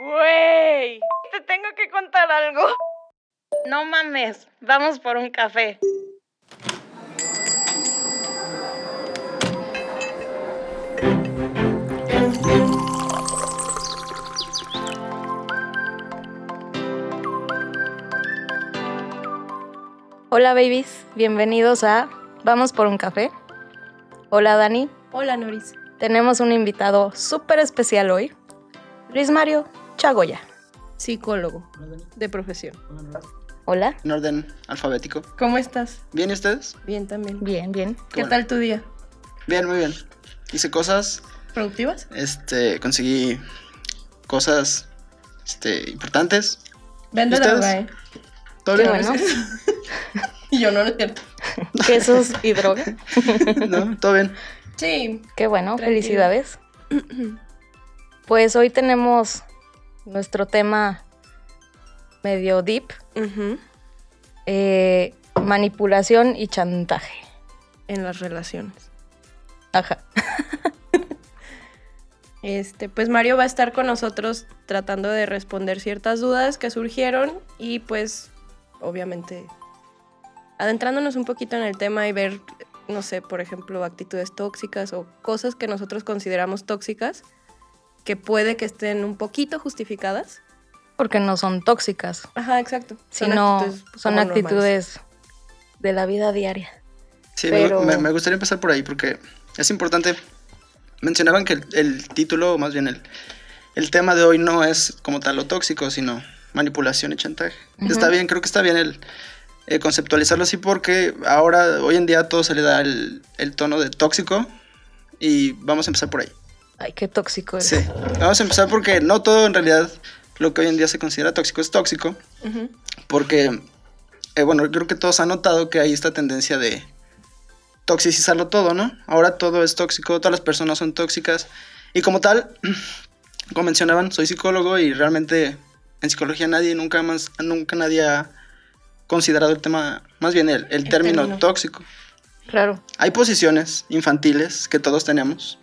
Güey, te tengo que contar algo. No mames, vamos por un café. Hola babies, bienvenidos a Vamos por un café. Hola Dani, Hola, Noris. tenemos un invitado súper especial hoy, Luis Mario Chagoya. Psicólogo de profesión. Hola. en orden alfabético. ¿Cómo estás? ¿Bien y ustedes? Bien también. Bien, bien. ¿Qué bueno. tal tu día? Bien, muy bien. Hice cosas, ¿Productivas? este, conseguí cosas, este, importantes. Vende ¿Ustedes? droga, ¿eh? ¿Todo bien? bueno. Y yo no lo entiendo. Quesos y droga. ¿No? ¿Todo bien? Sí. Qué bueno, Tranquilo. felicidades. Pues hoy tenemos nuestro tema medio deep, eh, manipulación y chantaje. En las relaciones. Ajá. Este, pues Mario va a estar con nosotros tratando de responder ciertas dudas que surgieron y pues obviamente adentrándonos un poquito en el tema y ver, no sé, por ejemplo, actitudes tóxicas o cosas que nosotros consideramos tóxicas que puede que estén un poquito justificadas. Porque no son tóxicas, Ajá, exacto. sino actitudes son normales. actitudes de la vida diaria. Sí, me- Pero- me, me gustaría empezar por ahí porque es importante. Mencionaban que el, el título, o más bien el, el tema de hoy no es como tal lo tóxico, sino manipulación y chantaje. Está bien, creo que está bien el eh, conceptualizarlo así porque ahora, hoy en día, todo se le da el, el tono de tóxico y vamos a empezar por ahí. Ay, qué tóxico es. Sí, vamos a empezar porque no todo en realidad lo que hoy en día se considera tóxico es tóxico, porque, eh, bueno, creo que todos han notado que hay esta tendencia de toxicizarlo todo, ¿no? Ahora todo es tóxico, todas las personas son tóxicas, y como tal, como mencionaban, soy psicólogo y realmente en psicología nadie, nunca más, nunca nadie ha considerado el tema, más bien el, el El término término. tóxico. Claro. Hay posiciones infantiles que todos tenemos.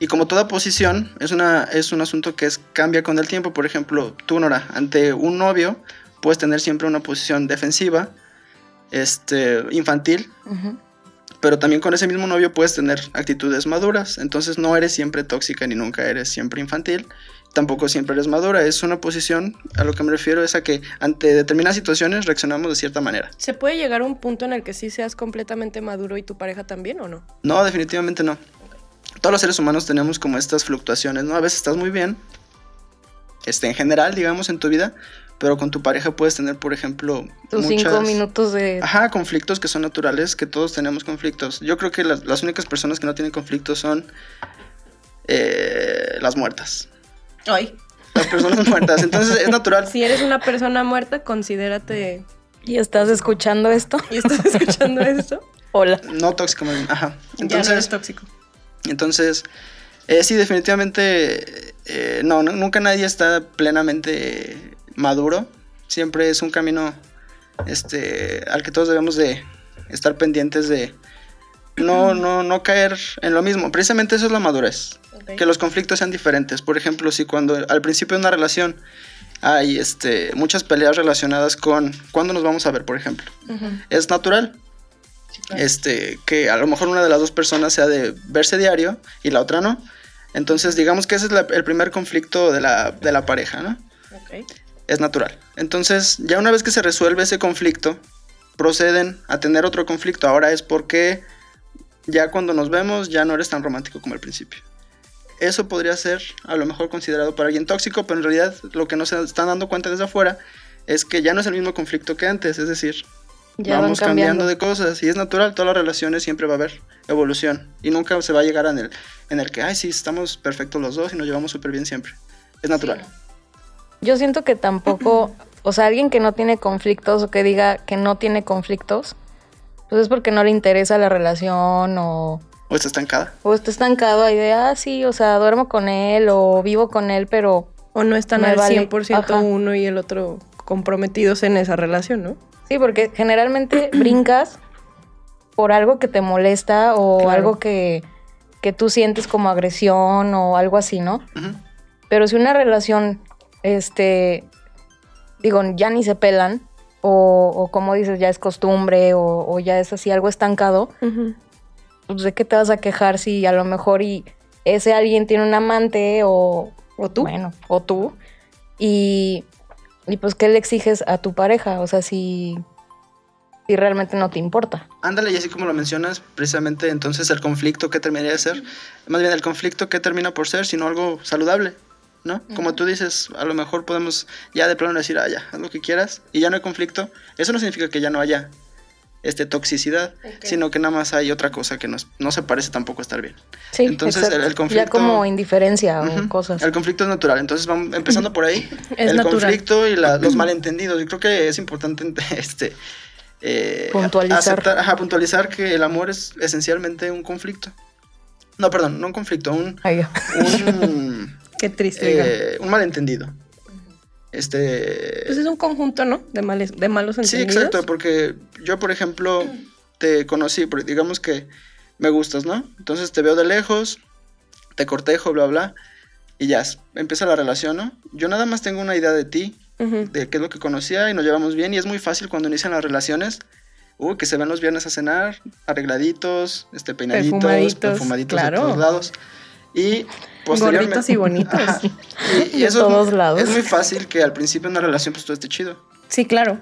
Y como toda posición, es, una, es un asunto que es, cambia con el tiempo. Por ejemplo, tú, Nora, ante un novio, puedes tener siempre una posición defensiva, este, infantil, pero también con ese mismo novio puedes tener actitudes maduras. Entonces no eres siempre tóxica ni nunca eres siempre infantil. Tampoco siempre eres madura. Es una posición, a lo que me refiero es a que ante determinadas situaciones reaccionamos de cierta manera. ¿Se puede llegar a un punto en el que sí seas completamente maduro y tu pareja también o no? No, definitivamente no. Todos los seres humanos tenemos como estas fluctuaciones, ¿no? A veces estás muy bien, este, en general, digamos, en tu vida, pero con tu pareja puedes tener, por ejemplo, Tus cinco minutos de... Ajá, conflictos que son naturales, que todos tenemos conflictos. Yo creo que las, las únicas personas que no tienen conflictos son eh, las muertas. Ay. Las personas muertas. Entonces es natural. Si eres una persona muerta, considérate ¿Y estás escuchando esto? y estás escuchando esto. Hola. No tóxico, más bien. Ajá. ya no Entonces, eres tóxico. Entonces, eh, sí, definitivamente, eh, no, no, nunca nadie está plenamente maduro. Siempre es un camino este, al que todos debemos de estar pendientes de no, no, no caer en lo mismo. Precisamente eso es la madurez. Que los conflictos sean diferentes. Por ejemplo, si cuando al principio de una relación hay este, muchas peleas relacionadas con cuándo nos vamos a ver, por ejemplo. Es natural Sí, claro. este, que a lo mejor una de las dos personas sea de verse diario y la otra no. Entonces, digamos que ese es la- el primer conflicto de la, de la pareja, ¿no? Es natural. Entonces, ya una vez que se resuelve ese conflicto, proceden a tener otro conflicto. Ahora es porque ya cuando nos vemos ya no eres tan romántico como al principio. Eso podría ser a lo mejor considerado para alguien tóxico, pero en realidad lo que no se están dando cuenta desde afuera es que ya no es el mismo conflicto que antes, es decir, Ya van vamos cambiando. cambiando de cosas y es natural, todas las relaciones siempre va a haber evolución y nunca se va a llegar en el, en el que, ay, sí, estamos perfectos los dos y nos llevamos súper bien siempre. Es natural. Yo siento que tampoco, o sea, alguien que no tiene conflictos o que diga que no tiene conflictos, pues es porque no le interesa la relación o, O está estancada. o está estancado ahí de, ah, sí, o sea, duermo con él o vivo con él, pero O no están al vale. 100% Ajá. uno y el otro comprometidos en esa relación, ¿no? sí, porque generalmente brincas por algo que te molesta o Claro. algo que, que tú sientes como agresión o algo así, ¿no? Pero si una relación este, digo, ya ni se pelan, o, o como dices, ya es costumbre, o, o ya es así algo estancado, pues de qué te vas a quejar si a lo mejor y ese alguien tiene un amante o, ¿O tú? bueno, o tú, y, y pues qué le exiges a tu pareja, o sea, si, si realmente no te importa. Ándale, y así como lo mencionas, precisamente entonces el conflicto que terminaría de ser, más bien el conflicto que termina por ser, sino algo saludable, ¿no? Como tú dices, a lo mejor podemos ya de plano decir, ah, ya, haz lo que quieras, y ya no hay conflicto. Eso no significa que ya no haya este, toxicidad, sino que nada más hay otra cosa que no, es- no se parece tampoco a estar bien. Sí, Entonces, el- Ya conflicto- como indiferencia o cosas. El conflicto es natural, entonces vamos empezando por ahí. Es el natural. conflicto y la- los malentendidos. Yo creo que es importante este, eh, Puntualizar. aceptar- ajá, puntualizar que el amor es esencialmente un conflicto. No, perdón, no un conflicto, un, Ay, un, Qué triste. eh, un malentendido. Este. Pues es un conjunto, ¿no? De, males, de malos Sí, entendidos. exacto, porque yo, por ejemplo, te conocí, porque digamos que me gustas, ¿no? Entonces te veo de lejos, te cortejo, bla, bla, y ya, empieza la relación, ¿no? Yo nada más tengo una idea de ti, de qué es lo que conocía y nos llevamos bien, y es muy fácil cuando inician las relaciones, uy, que se ven los viernes a cenar, arregladitos, este, peinaditos, Perfumaditos, perfumaditos, claro. de todos lados, y posteriormente... Gorditos y bonitos. Ajá, y, y eso es todos mu- lados. es muy fácil que al principio una relación pues todo esté chido. Sí, claro.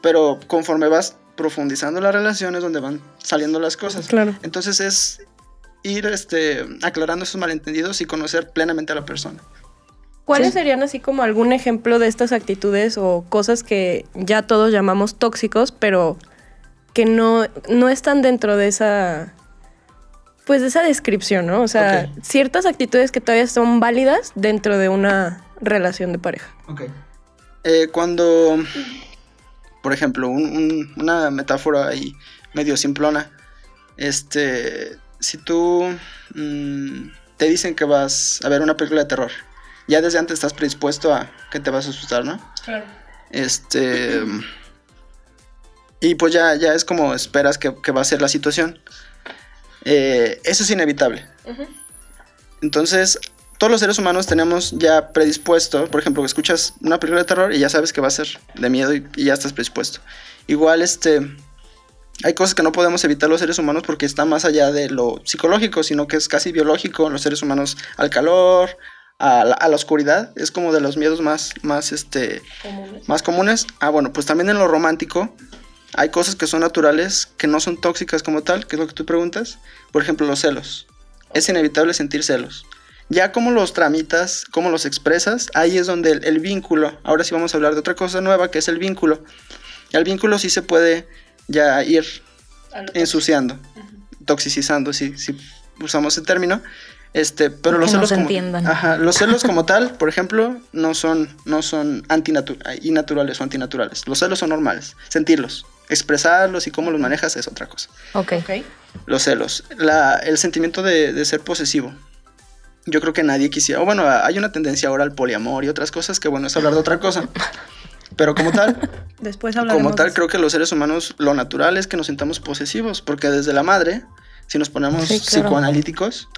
Pero conforme vas profundizando la relación es donde van saliendo las cosas. Claro. Entonces es ir este, aclarando esos malentendidos y conocer plenamente a la persona. ¿Cuáles Sí. serían así como algún ejemplo de estas actitudes o cosas que ya todos llamamos tóxicos, pero que no, no están dentro de esa. Pues de esa descripción, ¿no? O sea, Ok. ciertas actitudes que todavía son válidas dentro de una relación de pareja. Eh, cuando, por ejemplo, un- un- una metáfora ahí medio simplona, este, si tú mm, te dicen que vas a ver una película de terror, ya desde antes estás predispuesto a que te vas a asustar, ¿no? Claro. Este. Y pues ya, ya es como esperas que, que va a ser la situación. Eh, eso es inevitable. Entonces, todos los seres humanos tenemos ya predispuesto, por ejemplo, escuchas una película de terror y ya sabes que va a ser de miedo y, y ya estás predispuesto. Igual, este. Hay cosas que no podemos evitar los seres humanos porque está más allá de lo psicológico, sino que es casi biológico. Los seres humanos al calor, a la, a la oscuridad, es como de los miedos más, más, este, más comunes. Ah, bueno, pues también en lo romántico hay cosas que son naturales, que no son tóxicas como tal, que es lo que tú preguntas. Por ejemplo, los celos. Es inevitable sentir celos. Ya como los tramitas, cómo los expresas, ahí es donde el, el vínculo, ahora sí vamos a hablar de otra cosa nueva, que es el vínculo. El vínculo sí se puede ya ir ensuciando, toxicizando, si, si usamos ese término. Este, pero los Que celos nos como, entiendan. Ajá, los celos como tal, por ejemplo, no son, no son antinatu- innaturales o antinaturales. Los celos son normales. Sentirlos, expresarlos y cómo los manejas es otra cosa. Ok. Los celos, la, el sentimiento de, de ser posesivo. Yo creo que nadie quisiera. O bueno, hay una tendencia ahora al poliamor y otras cosas que bueno, es hablar de otra cosa. Pero como tal, Después hablaremos. como tal, creo que los seres humanos lo natural es que nos sintamos posesivos, porque desde la madre, si nos ponemos Sí, claro. psicoanalíticos,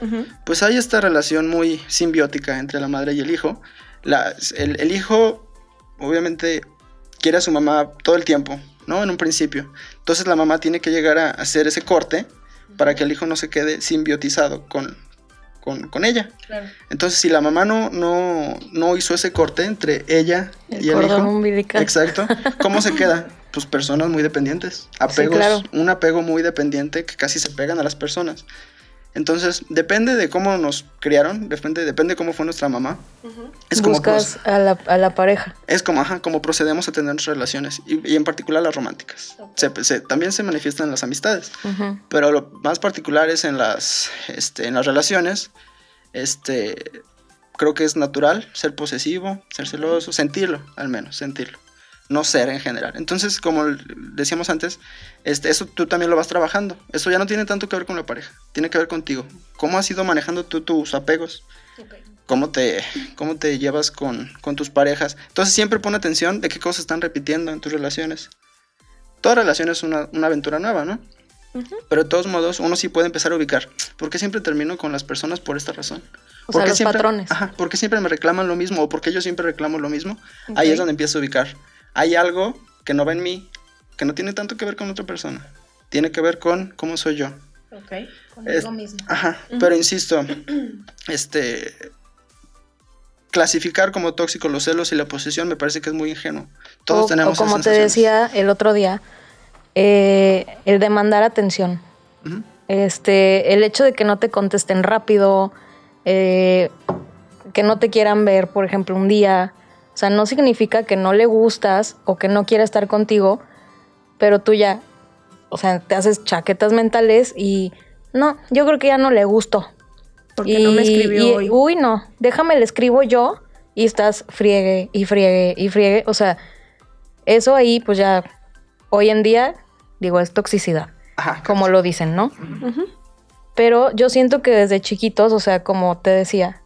pues hay esta relación muy simbiótica entre la madre y el hijo. La- el, el hijo, obviamente, quiere a su mamá todo el tiempo, ¿no? En un principio. Entonces la mamá tiene que llegar a hacer ese corte para que el hijo no se quede simbiotizado con, con, con ella. Claro. Entonces, si la mamá no, no, no hizo ese corte entre ella El y el cordón hijo, umbilical. Exacto. ¿Cómo se queda? Pues personas muy dependientes. Apegos, claro. un apego muy dependiente que casi se pegan a las personas. Entonces, depende de cómo nos criaron, depende, depende de cómo fue nuestra mamá. Es como, Buscas a la, a la pareja. es como, ajá, como procedemos a tener nuestras relaciones, y, y en particular las románticas. Se- se- también se manifiestan en las amistades, pero lo más particular es en las, este, en las relaciones. Este, creo que es natural ser posesivo, ser celoso, sentirlo, al menos, sentirlo. No ser en general. Entonces, como decíamos antes, este, eso tú también lo vas trabajando. Eso ya no tiene tanto que ver con la pareja, tiene que ver contigo. ¿Cómo has ido manejando tú tus apegos? ¿Cómo te, cómo te llevas con, con tus parejas? Entonces, siempre pon atención de qué cosas están repitiendo en tus relaciones. Toda relación es una, una aventura nueva, ¿no? Pero de todos modos, uno sí puede empezar a ubicar. ¿Por qué siempre termino con las personas por esta razón? O sea, ¿Por qué los siempre, patrones. Ajá, ¿por qué siempre me reclaman lo mismo? ¿O por qué yo siempre reclamo lo mismo? Ahí es donde empiezo a ubicar. Hay algo que no va en mí, que no tiene tanto que ver con otra persona. Tiene que ver con cómo soy yo. Ok. Es- Ajá, pero insisto, este clasificar como tóxico los celos y la posesión me parece que es muy ingenuo. Todos o, tenemos o como te decía el otro día, eh, el demandar atención. Este, el hecho de que no te contesten rápido, eh, que no te quieran ver, por ejemplo, un día. O sea, no significa que no le gustas o que no quiera estar contigo, pero tú ya, o sea, te haces chaquetas mentales y no, yo creo que ya no le gustó. Porque no me escribió y- hoy. Uy, no, déjame le escribo yo y estás friegue y friegue y friegue. O sea, eso ahí, pues ya, hoy en día, digo, es toxicidad, Ajá, como lo dicen, ¿no? Pero yo siento que desde chiquitos, o sea, como te decía,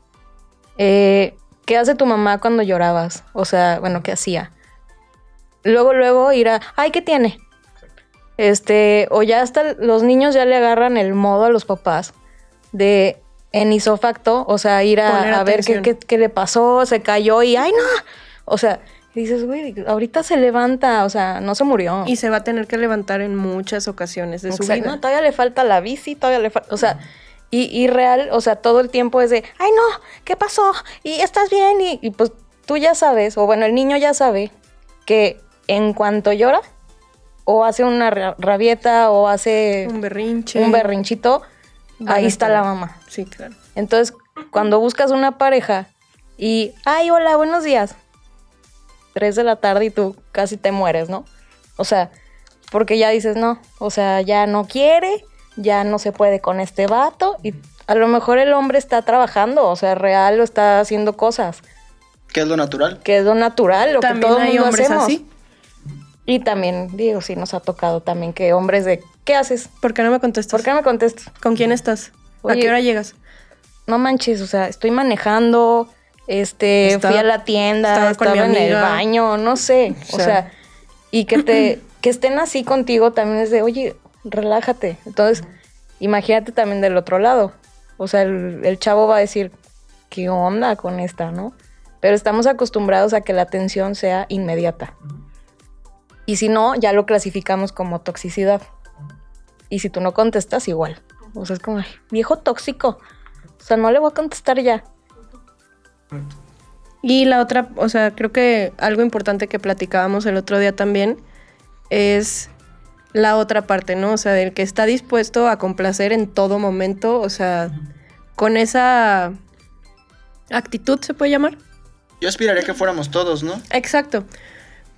eh, ¿qué hace tu mamá cuando llorabas? O sea, bueno, ¿qué hacía? Luego, luego ir a, ay, ¿qué tiene? Este, o ya hasta los niños ya le agarran el modo a los papás de en isofacto, o sea, ir a, a ver qué, atención. qué- qué le pasó, se cayó y, ay, no. O sea, dices, güey, ahorita se levanta, o sea, no se murió. Y se va a tener que levantar en muchas ocasiones de su vida. No, todavía le falta la bici, todavía le falta, o sea, y, y real, o sea, todo el tiempo es de, ay no, ¿qué pasó? Y estás bien, y, y pues tú ya sabes, o bueno, el niño ya sabe que en cuanto llora, o hace una ra- rabieta, o hace Un berrinche. un berrinchito, Van ahí está la mamá. Sí, claro. Entonces, cuando buscas una pareja y, ay, hola, buenos días. Tres de la tarde y tú casi te mueres, ¿no? O sea, porque ya dices, no, o sea, ya no quiere, ya no se puede con este vato y a lo mejor el hombre está trabajando, o sea, real o está haciendo cosas, ¿Qué es lo natural? que es lo natural, lo que todo el hay mundo hombres hacemos. así. Y también, digo, sí nos ha tocado también que hombres de, ¿qué haces? ¿Por qué no me contestas? ¿Por qué no me contestas? ¿Con quién estás? ¿A qué hora llegas? no manches, o sea, estoy manejando, este, Estaba- fui a la tienda, estaba estaba, con mi en el baño, no sé, O o sea. sea, y que te, que estén así contigo también es de, oye, relájate. Entonces, imagínate también del otro lado. O sea, el, el chavo va a decir, ¿qué onda con esta, no? Pero estamos acostumbrados a que la atención sea inmediata. Y si no, ya lo clasificamos como toxicidad. Y si tú no contestas, igual. O sea, es como, "Ay, viejo tóxico. O sea, no le voy a contestar ya. Y la otra, o sea, creo que algo importante que platicábamos el otro día también es la otra parte, ¿no? O sea, del que está dispuesto a complacer en todo momento, o sea, con esa actitud se puede llamar. Yo aspiraría que fuéramos todos, ¿no? Exacto.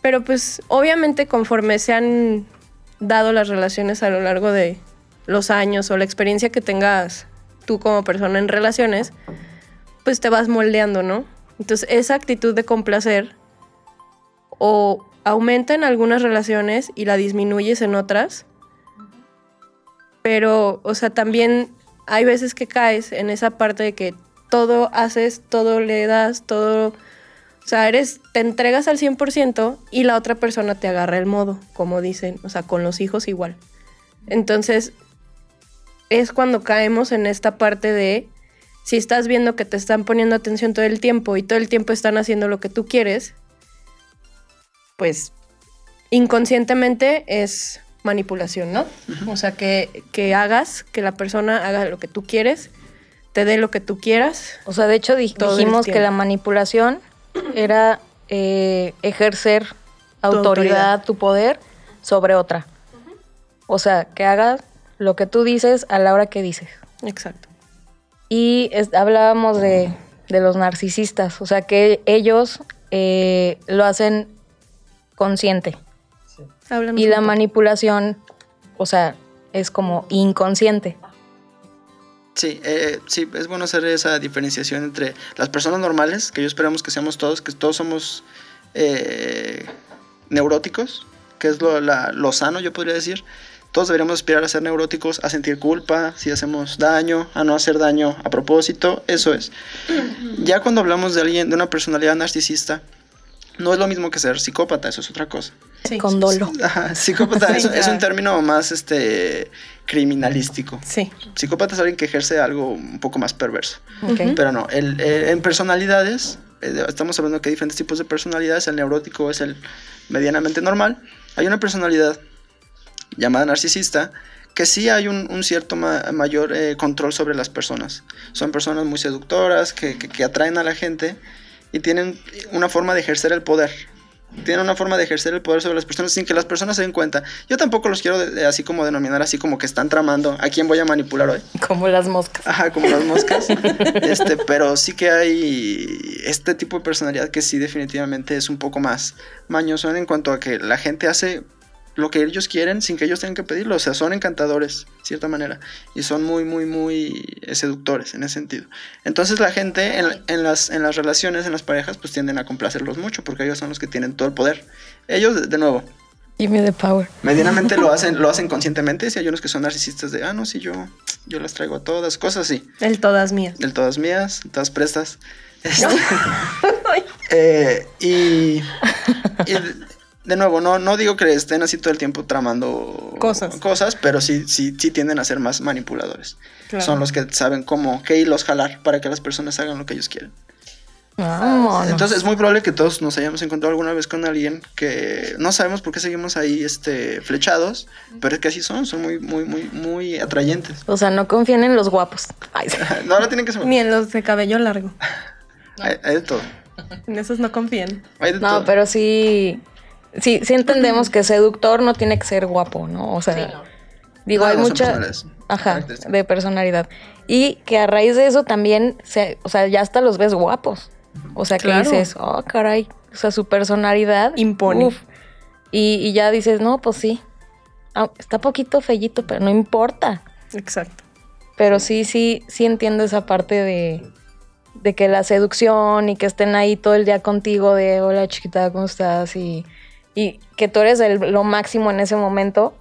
Pero pues obviamente conforme se han dado las relaciones a lo largo de los años o la experiencia que tengas tú como persona en relaciones, pues te vas moldeando, ¿no? Entonces esa actitud de complacer o aumenta en algunas relaciones y la disminuyes en otras. Pero, o sea, también hay veces que caes en esa parte de que todo haces, todo le das, todo... O sea, eres, te entregas al 100% y la otra persona te agarra el modo, como dicen, o sea, con los hijos igual. Entonces, es cuando caemos en esta parte de, si estás viendo que te están poniendo atención todo el tiempo y todo el tiempo están haciendo lo que tú quieres, pues inconscientemente es manipulación, ¿no? O sea, que, que hagas, que la persona haga lo que tú quieres, te dé lo que tú quieras. O sea, de hecho dijimos que la manipulación era eh, ejercer Tu autoridad, autoridad. tu poder sobre otra. O sea, que hagas lo que tú dices a la hora que dices. Exacto. Y es- hablábamos de, de los narcisistas, o sea, que ellos eh, lo hacen consciente. Y la poco. manipulación, o sea, es como inconsciente. Sí, eh, sí, es bueno hacer esa diferenciación entre las personas normales, que yo esperamos que seamos todos, que todos somos eh, neuróticos, que es lo, la- lo sano, yo podría decir. Todos deberíamos aspirar a ser neuróticos, a sentir culpa, si hacemos daño, a no hacer daño a propósito, eso es. Ya cuando hablamos de alguien, de una personalidad narcisista, No es lo mismo que ser psicópata, eso es otra cosa. Sí. Con dolo. Ajá, psicópata Sí, es, un término más este criminalístico. Sí. Psicópata es alguien que ejerce algo un poco más perverso. Ok. Pero no, el, el- en personalidades, eh, estamos hablando que hay diferentes tipos de personalidades. El neurótico es el medianamente normal. Hay una personalidad llamada narcisista que sí hay un, un cierto ma- mayor eh, control sobre las personas. Son personas muy seductoras que, que- que atraen a la gente y tienen una forma de ejercer el poder. Tienen una forma de ejercer el poder sobre las personas sin que las personas se den cuenta. Yo tampoco los quiero de- de- así como denominar así como que están tramando a quién voy a manipular hoy. Como las moscas. Ajá, como las moscas. este, pero sí que hay este tipo de personalidad que sí definitivamente es un poco más mañoso en cuanto a que la gente hace lo que ellos quieren sin que ellos tengan que pedirlo. O sea, son encantadores, de cierta manera. Y son muy, muy, muy eh, seductores en ese sentido. Entonces la gente en, en las, en las relaciones, en las parejas, pues tienden a complacerlos mucho porque ellos son los que tienen todo el poder. Ellos, de- de nuevo, Give me the power. medianamente lo hacen, lo hacen conscientemente. Si hay unos que son narcisistas de, ah, no, sí, yo, yo las traigo a todas, cosas así. El todas mías. del todas mías, todas prestas. Este, eh, y, y de, nuevo, no, no digo que estén así todo el tiempo tramando Cosas. cosas pero sí, sí, sí tienden a ser más manipuladores. Claro. Son los que saben cómo, qué hilos jalar para que las personas hagan lo que ellos quieren. Vámonos. Entonces es muy probable que todos nos hayamos encontrado alguna vez con alguien que no sabemos por qué seguimos ahí este, flechados, pero es que así son, son muy, muy, muy, muy atrayentes. o sea, no confíen en los guapos. Ay. No, ahora tienen que ser... Ni en los de cabello largo. Hay, hay de todo. En esos no confían. Hay de No, todo. pero sí, sí, sí entendemos que seductor no tiene que ser guapo, ¿no? O sea, digo, No, hay no mucha, ajá, de personalidad. Y que a raíz de eso también, se, o sea, ya hasta los ves guapos. O sea, que Claro. dices, oh, caray, o sea, su personalidad. Impone. uf. Y, y ya dices, no, pues sí, Ah, está poquito fellito, pero no importa. Exacto. Pero sí, sí, sí entiendo esa parte de, de que la seducción y que estén ahí todo el día contigo de hola chiquita, ¿cómo estás? Y, y que tú eres el- lo máximo en ese momento.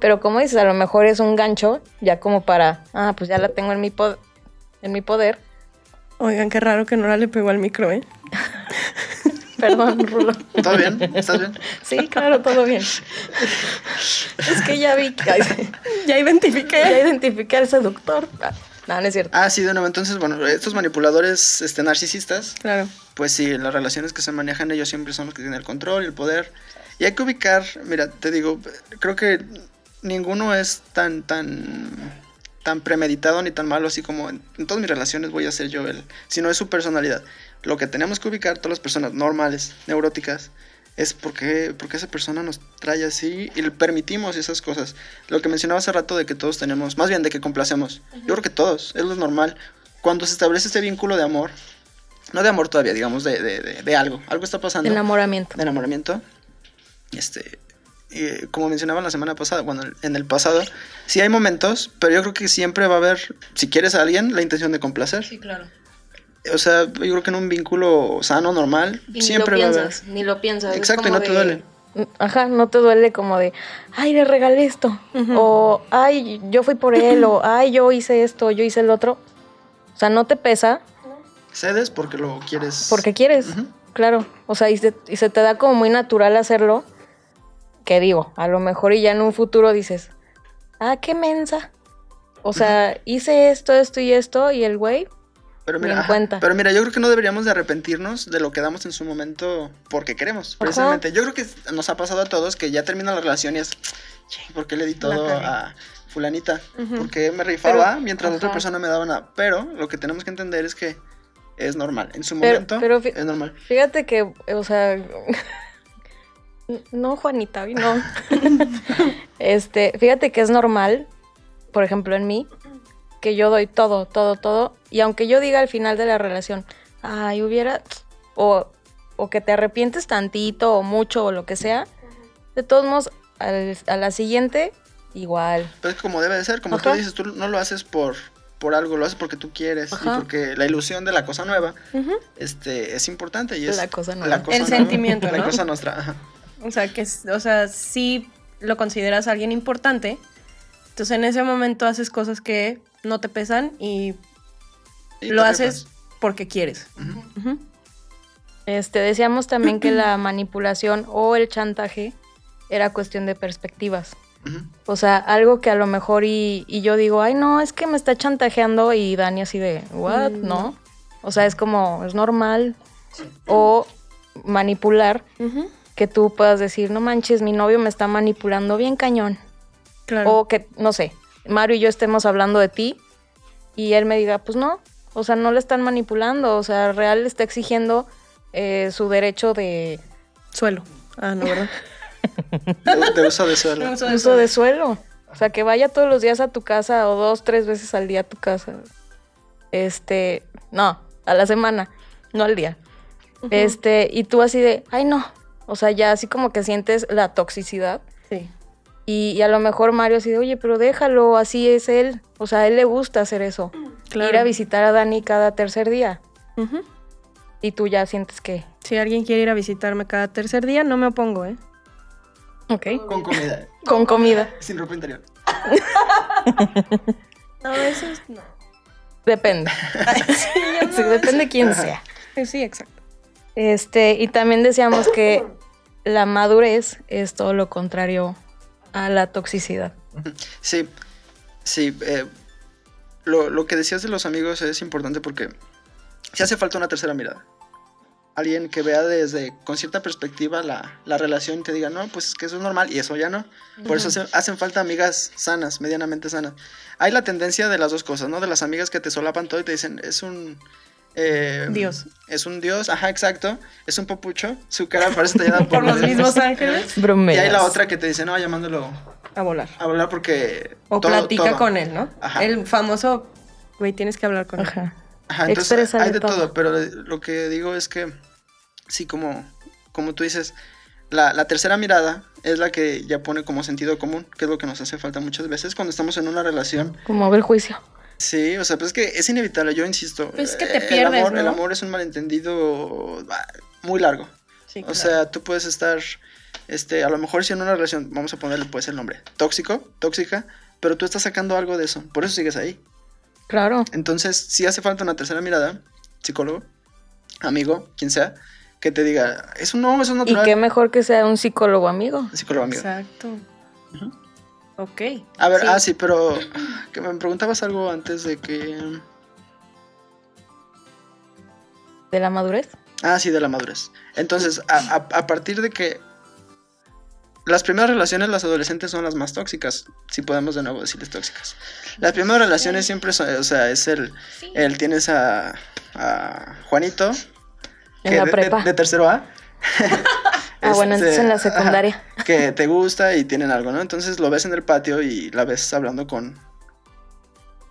Pero como dices, a lo mejor es un gancho ya como para, ah, pues ya la tengo en mi, po- en mi poder. Oigan, qué raro que Nora le pegó al micro, ¿eh? Perdón, Rulo. ¿Todo bien? ¿Estás bien? Sí, claro, todo bien. es que ya vi que Ya identifiqué. ya identifiqué al seductor. No, no es cierto. Ah, sí, de nuevo. Entonces, bueno, estos manipuladores este, narcisistas, Claro. pues sí, las relaciones que se manejan ellos siempre son los que tienen el control y el poder. Y hay que ubicar, mira, te digo, creo que ninguno es tan, tan, tan premeditado ni tan malo así como en, en todas mis relaciones voy a ser yo el, sino es su personalidad. Lo que tenemos que ubicar todas las personas normales, neuróticas, es porque, porque esa persona nos trae así y le permitimos esas cosas. Lo que mencionaba hace rato de que todos tenemos, más bien de que complacemos. Yo creo que todos, es lo normal. Cuando se establece este vínculo de amor, no de amor todavía, digamos, de, de, de, de algo, algo está pasando Enamoramiento. de enamoramiento. Este, como mencionaba la semana pasada, bueno, en el pasado, sí hay momentos, pero yo creo que siempre va a haber, si quieres a alguien, la intención de complacer. claro. O sea, yo creo que en un vínculo sano, normal, siempre va a haber. ni lo piensas. Exacto, y no te de- duele. Ajá, no te duele como de, ay, le regalé esto. O, ay, yo fui por él. o, ay, yo hice esto, yo hice el otro. O sea, no te pesa Cedes porque lo quieres. porque quieres. Ujú. Claro. O sea, y se, y se te da como muy natural hacerlo. Que digo, a lo mejor y ya en un futuro dices, ah, qué mensa. O sea, hice esto, esto y esto, y el güey, Pero mira, en ajá, cuenta. pero mira, yo creo que no deberíamos de arrepentirnos de lo que damos en su momento porque queremos, precisamente. Yo creo que nos ha pasado a todos que ya termina la relación y es, "Che, ¿por qué le di todo cagué". a fulanita? Ujú. ¿Por qué me rifaba Pero- mientras la otra persona me daba nada? Pero lo que tenemos que entender es que es normal. En su Pero- momento pero es normal. Fíjate que, o sea, no, Juanita, no. este, fíjate que es normal, por ejemplo, en mí, que yo doy todo, todo, todo, y aunque yo diga al final de la relación, ay, hubiera, o, o que te arrepientes tantito o mucho o lo que sea, de todos modos, al- a la siguiente, igual. Pero es como debe de ser, como Ajá. tú dices, tú no lo haces por, por algo, lo haces porque tú quieres Ajá. y porque la ilusión de la cosa nueva este, es importante y es La cosa nueva. cosa El nueva, sentimiento, La ¿no? cosa nuestra, ajá. O sea, que, o sea, sí lo consideras alguien importante. Entonces en ese momento haces cosas que no te pesan y Y lo haces porque quieres. Este, decíamos también que la manipulación o el chantaje era cuestión de perspectivas. O sea, algo que a lo mejor y, y yo digo, ay, no, es que me está chantajeando y Dani así de, ¿what? Mm, No. O sea, es como, es normal. O manipular, que tú puedas decir, no manches, mi novio me está manipulando bien cañón. Claro. O que, no sé, Mario y yo estemos hablando de ti y él me diga, pues no, o sea, no le están manipulando, o sea, real le está exigiendo eh, su derecho de Suelo. Ah, no, ¿verdad? De, de uso de suelo. uso de suelo. O sea, que vaya todos los días a tu casa o dos, tres veces al día a tu casa. Este, no, a la semana, no al día. Este, y tú así de, ay no. O sea, ya así como que sientes la toxicidad. Sí. Y, y a lo mejor Mario así de, oye, pero déjalo, así es él. O sea, a él le gusta hacer eso. Claro. Ir a visitar a Dani cada tercer día. Y tú ya sientes que. Si alguien quiere ir a visitarme cada tercer día, no me opongo, ¿eh? Ok. Con comida. Con comida. Sin ropa interior. No, eso es... No. Depende. Sí, depende de quién sea. Sí, exacto. Este, y también decíamos que la madurez es todo lo contrario a la toxicidad. Sí, sí. eh, lo, lo que decías de los amigos es importante porque si hace falta una tercera mirada. Alguien que vea desde, con cierta perspectiva la, la relación y te diga, no, pues es que eso es normal y eso ya no. Por eso hace- hacen falta amigas sanas, medianamente sanas. Hay la tendencia de las dos cosas, ¿no? De las amigas que te solapan todo y te dicen, es un... eh, Dios. Es un dios, ajá, exacto. Es un papucho. Su cara parece tallada por, Por los mismos ángeles. Y hay la otra que te dice, no, llamándolo A volar. a hablar porque... O todo- platica todo". con él, ¿no? Ajá. El famoso, güey, tienes que hablar con él. Ajá. Ajá, entonces Exprésale hay de todo. todo. pero lo que digo es que, sí, como, como tú dices, la, la tercera mirada es la que ya pone como sentido común, que es lo que nos hace falta muchas veces cuando estamos en una relación. Como ver juicio. Sí, o sea, pues es que es inevitable, yo insisto. Pues es que te eh, pierdes, el amor, el ¿no? amor es un malentendido muy largo. Sí, O claro. sea, tú puedes estar, este, a lo mejor si en una relación, vamos a ponerle pues el nombre, tóxico, tóxica, pero tú estás sacando algo de eso, por eso sigues ahí. Claro. Entonces, sí hace falta una tercera mirada, psicólogo, amigo, quien sea, que te diga, eso no, eso es Y qué mejor que sea un psicólogo amigo. Psicólogo, amigo. Exacto. Ujú. Ok. A ver, Sí. ah, sí, pero que me preguntabas algo antes de que... De la madurez. Ah, sí, de la madurez. Entonces, a, a- a partir de que las primeras relaciones, las adolescentes son las más tóxicas, si podemos de nuevo decirles tóxicas. Las primeras relaciones siempre son, o sea, es el, el tienes a, a Juanito, En que la de- de- prepa. De, tercero A. Ah, bueno, entonces en la ajá, secundaria. que te gusta y tienen algo, ¿no? Entonces lo ves en el patio y la ves hablando con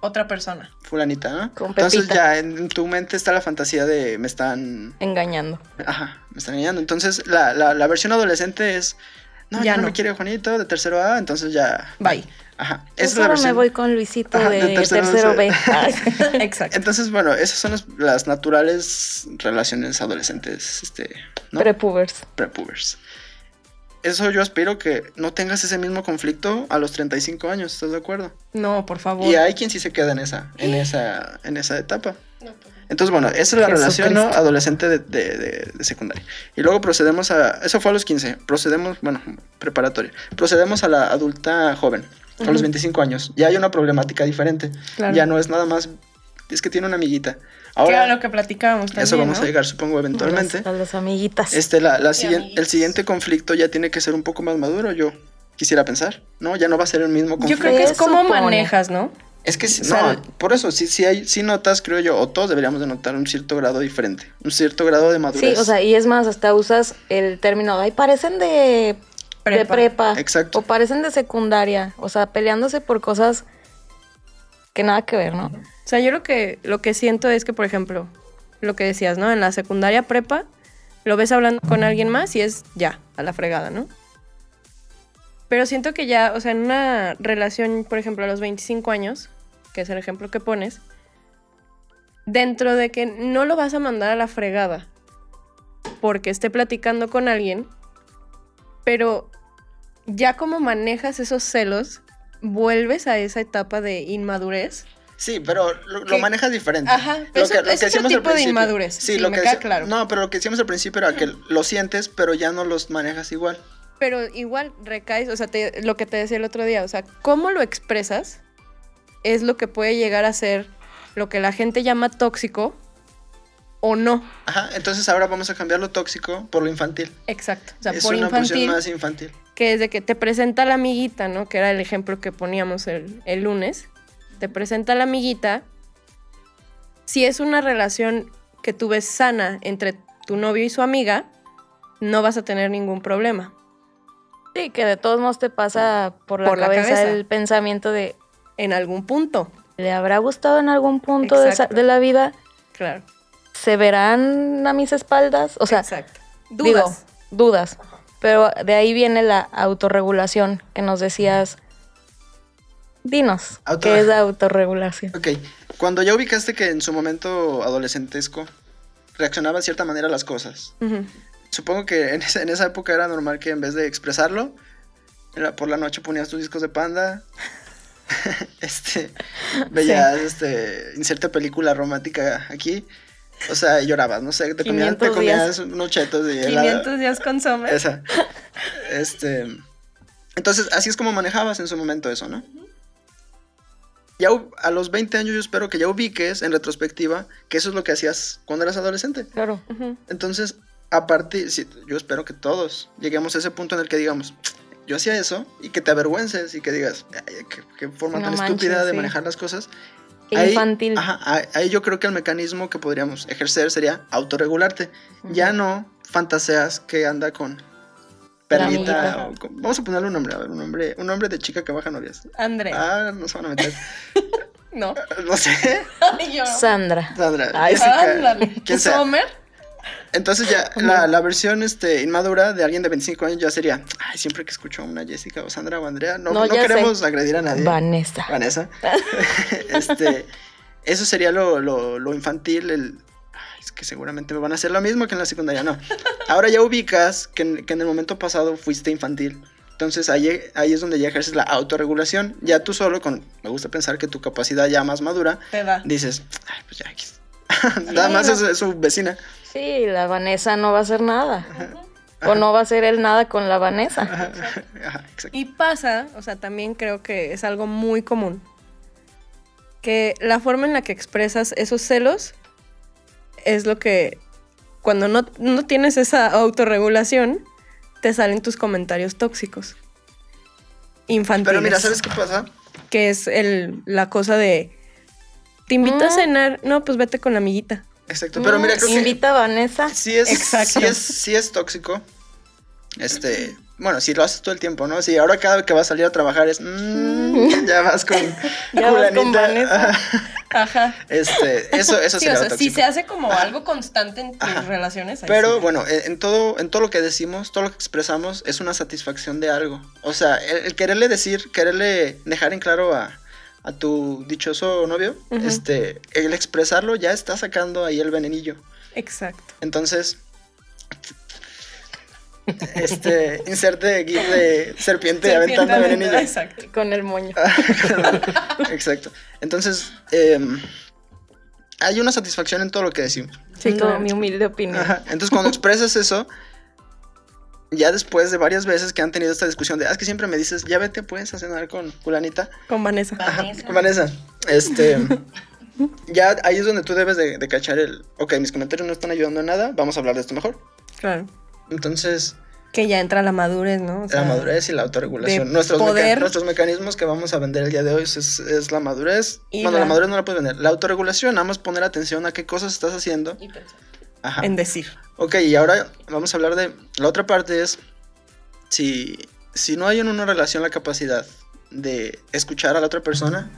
Otra persona. fulanita, ¿no? Con Entonces Pepita. ya en tu mente está la fantasía de me están Engañando. Ajá, me están engañando. Entonces, la, la, la versión adolescente es. No, Ya ya no, no. me quiere Juanito de tercero A, entonces ya. Bye. Ajá. Pues Esa es la versión. me voy con Luisito Ajá, de, de tercero tercero, B. B. Ay, Exacto. Entonces, bueno, esas son las, las naturales relaciones adolescentes, este, ¿no? Prepubers. Prepubers. Eso yo espero que no tengas ese mismo conflicto a los 35 años, ¿estás de acuerdo? No, por favor. Y hay quien sí se queda en esa, en esa, en esa etapa. Entonces, bueno, esa es la relación ¿no? Adolescente de, de- de- de secundaria. Y luego procedemos a. Eso fue a los 15. Procedemos, bueno, preparatoria. Procedemos a la adulta joven, a los 25 años. Ya hay una problemática diferente. Claro. Ya no es nada más. Es que tiene una amiguita. Ahora, lo que platicábamos también, eso vamos ¿no? a llegar, supongo, eventualmente. A las, a las amiguitas. Este, la, la Sí, siguien- amiguitos. el siguiente conflicto ya tiene que ser un poco más maduro, yo quisiera pensar. ¿No? Ya no va a ser el mismo Yo conflicto. creo que es cómo manejas, ¿no? Es que sea, no, por eso, sí, sí hay, sí notas, creo yo, o todos deberíamos de notar un cierto grado diferente, un cierto grado de madurez. Sí, o sea, y es más, hasta usas el término, ay, parecen de prepa. de prepa. Exacto. O parecen de secundaria. O sea, peleándose por cosas que nada que ver, ¿no? O sea, yo lo que, lo que siento es que, por ejemplo, lo que decías, ¿no? En la secundaria prepa, lo ves hablando con alguien más y es ya, a la fregada, ¿no? Pero siento que ya, o sea, en una relación, por ejemplo, a los 25 años, que es el ejemplo que pones, dentro de que no lo vas a mandar a la fregada porque esté platicando con alguien, pero ya como manejas esos celos, vuelves a esa etapa de inmadurez Sí, pero lo, manejas diferente. Ajá, lo eso- es otro al tipo de inmadurez, sí, lo me que queda claro. No, pero lo que decíamos al principio era que lo sientes, pero ya no los manejas igual. Pero igual recaes, o sea, te- lo que te decía el otro día, o sea, cómo lo expresas es lo que puede llegar a ser lo que la gente llama tóxico o no. Ajá, entonces ahora vamos a cambiar lo tóxico por lo infantil. Exacto. O sea, es por una infantil, más infantil. que es de que te presenta la amiguita, ¿no? Que era el ejemplo que poníamos el, el lunes. Te presenta la amiguita. Si es una relación que tú ves sana entre tu novio y su amiga, no vas a tener ningún problema. Sí, que de todos modos te pasa por la, Por la cabeza, cabeza. el pensamiento de, En algún punto. ¿le habrá gustado en algún punto de, esa- Exacto. de la vida? Claro. ¿Se verán a mis espaldas? O sea, Exacto. digo, Dudas. dudas. Pero de ahí viene la autorregulación que nos decías. Dinos, Auto- ¿qué es la autorregulación? Ok, cuando ya ubicaste que en su momento adolescentesco reaccionaba de cierta manera a las cosas. Supongo que en esa, en esa época era normal que en vez de expresarlo, era por la noche ponías tus discos de panda, este, veías, este, inserte película romántica aquí, o sea, llorabas, no sé, te comías, te 500 comías días. unos chetos de helado. 500 días con. Esa. Este. Entonces, así es como manejabas en su momento eso, ¿no? Ya a los 20 años yo espero que ya ubiques en retrospectiva que eso es lo que hacías cuando eras adolescente. Claro. Entonces, a partir, sí, yo espero que todos lleguemos a ese punto en el que digamos, yo hacía eso y que te avergüences y que digas, "Ay, qué, qué forma No tan manches, estúpida de sí. manejar las cosas. Qué Ahí- infantil. Ajá, ahí, ahí yo creo que el mecanismo que podríamos ejercer sería autorregularte. Ya no fantaseas que anda con perlita o con- vamos a ponerle un nombre, a ver, un nombre, un nombre de chica que baja novias. André. Ah, no se van a meter. No. no sé. Ay, yo. Sandra. Sandra, Ay, Jessica, quien sea. Entonces ya la, la versión este, inmadura de alguien de 25 años ya sería, ay, siempre que escucho a una Jessica o Sandra o Andrea, no, No, no, ya sé. queremos agredir a nadie. Vanessa. Vanessa. este, eso sería lo, lo- lo infantil, el... ay, es que seguramente me van a hacer lo mismo que en la secundaria, no. Ahora ya ubicas que en, que en el momento pasado fuiste infantil. Entonces ahí, ahí es donde ya ejerces la autorregulación. Ya tú solo, con, me gusta pensar que tu capacidad ya más madura, Te da. dices, ay, pues ya, X". nada más es su vecina. Sí, la Vanessa no va a hacer nada. O no va a hacer él nada con la Vanessa. Ajá. Y pasa, o sea, también creo que es algo muy común, que la forma en la que expresas esos celos es lo que, cuando no, no tienes esa autorregulación, te salen tus comentarios tóxicos. Infantiles. Pero mira, ¿sabes qué pasa? Que es el, la cosa de, te invito a Mm. cenar, no, pues vete con la amiguita. Exacto, pero mira, creo que... Invita a Vanessa. sí es, Exacto. sí es, sí es tóxico. Este, bueno, si lo haces todo el tiempo, ¿no? Si ahora cada vez que vas a salir a trabajar es, mm, ya vas con Ya vas con. Vanessa. Ajá. Este, eso, eso Sí, sería o sea, si se hace como algo constante en tus Ajá. relaciones. ahí Pero sí. bueno, en en todo, en todo lo que decimos, todo lo que expresamos, es una satisfacción de algo. O sea, el, el quererle decir, quererle dejar en claro a, a tu dichoso novio, este, el expresarlo ya está sacando ahí el venenillo. Exacto. Entonces, este, inserte gif de serpiente, aventando Serpiente venenillo. Exacto. Con el moño. Exacto. Entonces, em, hay una satisfacción en todo lo que decimos. Sí, mi humilde opinión. Ajá. Entonces, cuando expresas eso, ya después de varias veces que han tenido esta discusión de, ah, es que siempre me dices, ya vete pues a cenar con fulanita. Con Vanessa. Ajá, con Vanessa. Este, ya ahí es donde tú debes de, de cachar el, ok, mis comentarios no están ayudando en nada, vamos a hablar de esto mejor. Claro. Entonces, Que ya entra la madurez, ¿no? O la madurez y la autorregulación. Nuestros, meca- poder- nuestros mecanismos que vamos a vender el día de hoy es, es la madurez. Y bueno, la- la madurez no la puedes vender. La autorregulación, nada más poner atención a qué cosas estás haciendo. Ajá. En decir. Ok, y ahora vamos a hablar de. La otra parte es. Si, si no hay en una relación la capacidad de escuchar a la otra persona,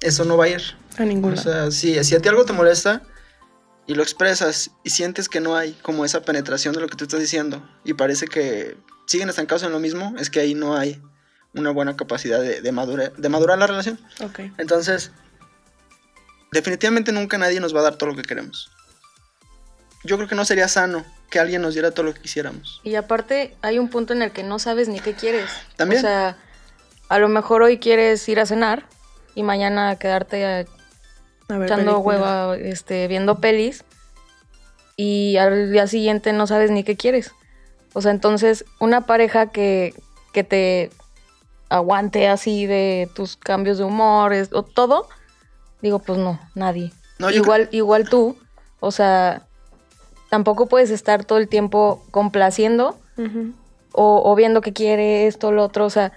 eso no va a ir. A ningún O sea, si, si a ti algo te molesta y lo expresas y sientes que no hay como esa penetración de lo que tú estás diciendo y parece que siguen estancados en lo mismo, es que ahí no hay una buena capacidad de, de, de madurar la relación. Ok. Entonces, definitivamente nunca nadie nos va a dar todo lo que queremos. Yo creo que no sería sano que alguien nos diera todo lo que quisiéramos. Y aparte, hay un punto en el que no sabes ni qué quieres. También. O sea, a lo mejor hoy quieres ir a cenar y mañana quedarte a A ver, echando películas. hueva, este, viendo pelis y al día siguiente no sabes ni qué quieres. O sea, entonces una pareja que, que te aguante así de tus cambios de humor es- o todo, digo, pues no, nadie. No, igual, igual tú, o sea, tampoco puedes estar todo el tiempo complaciendo o, o viendo que quiere esto, lo otro. O sea,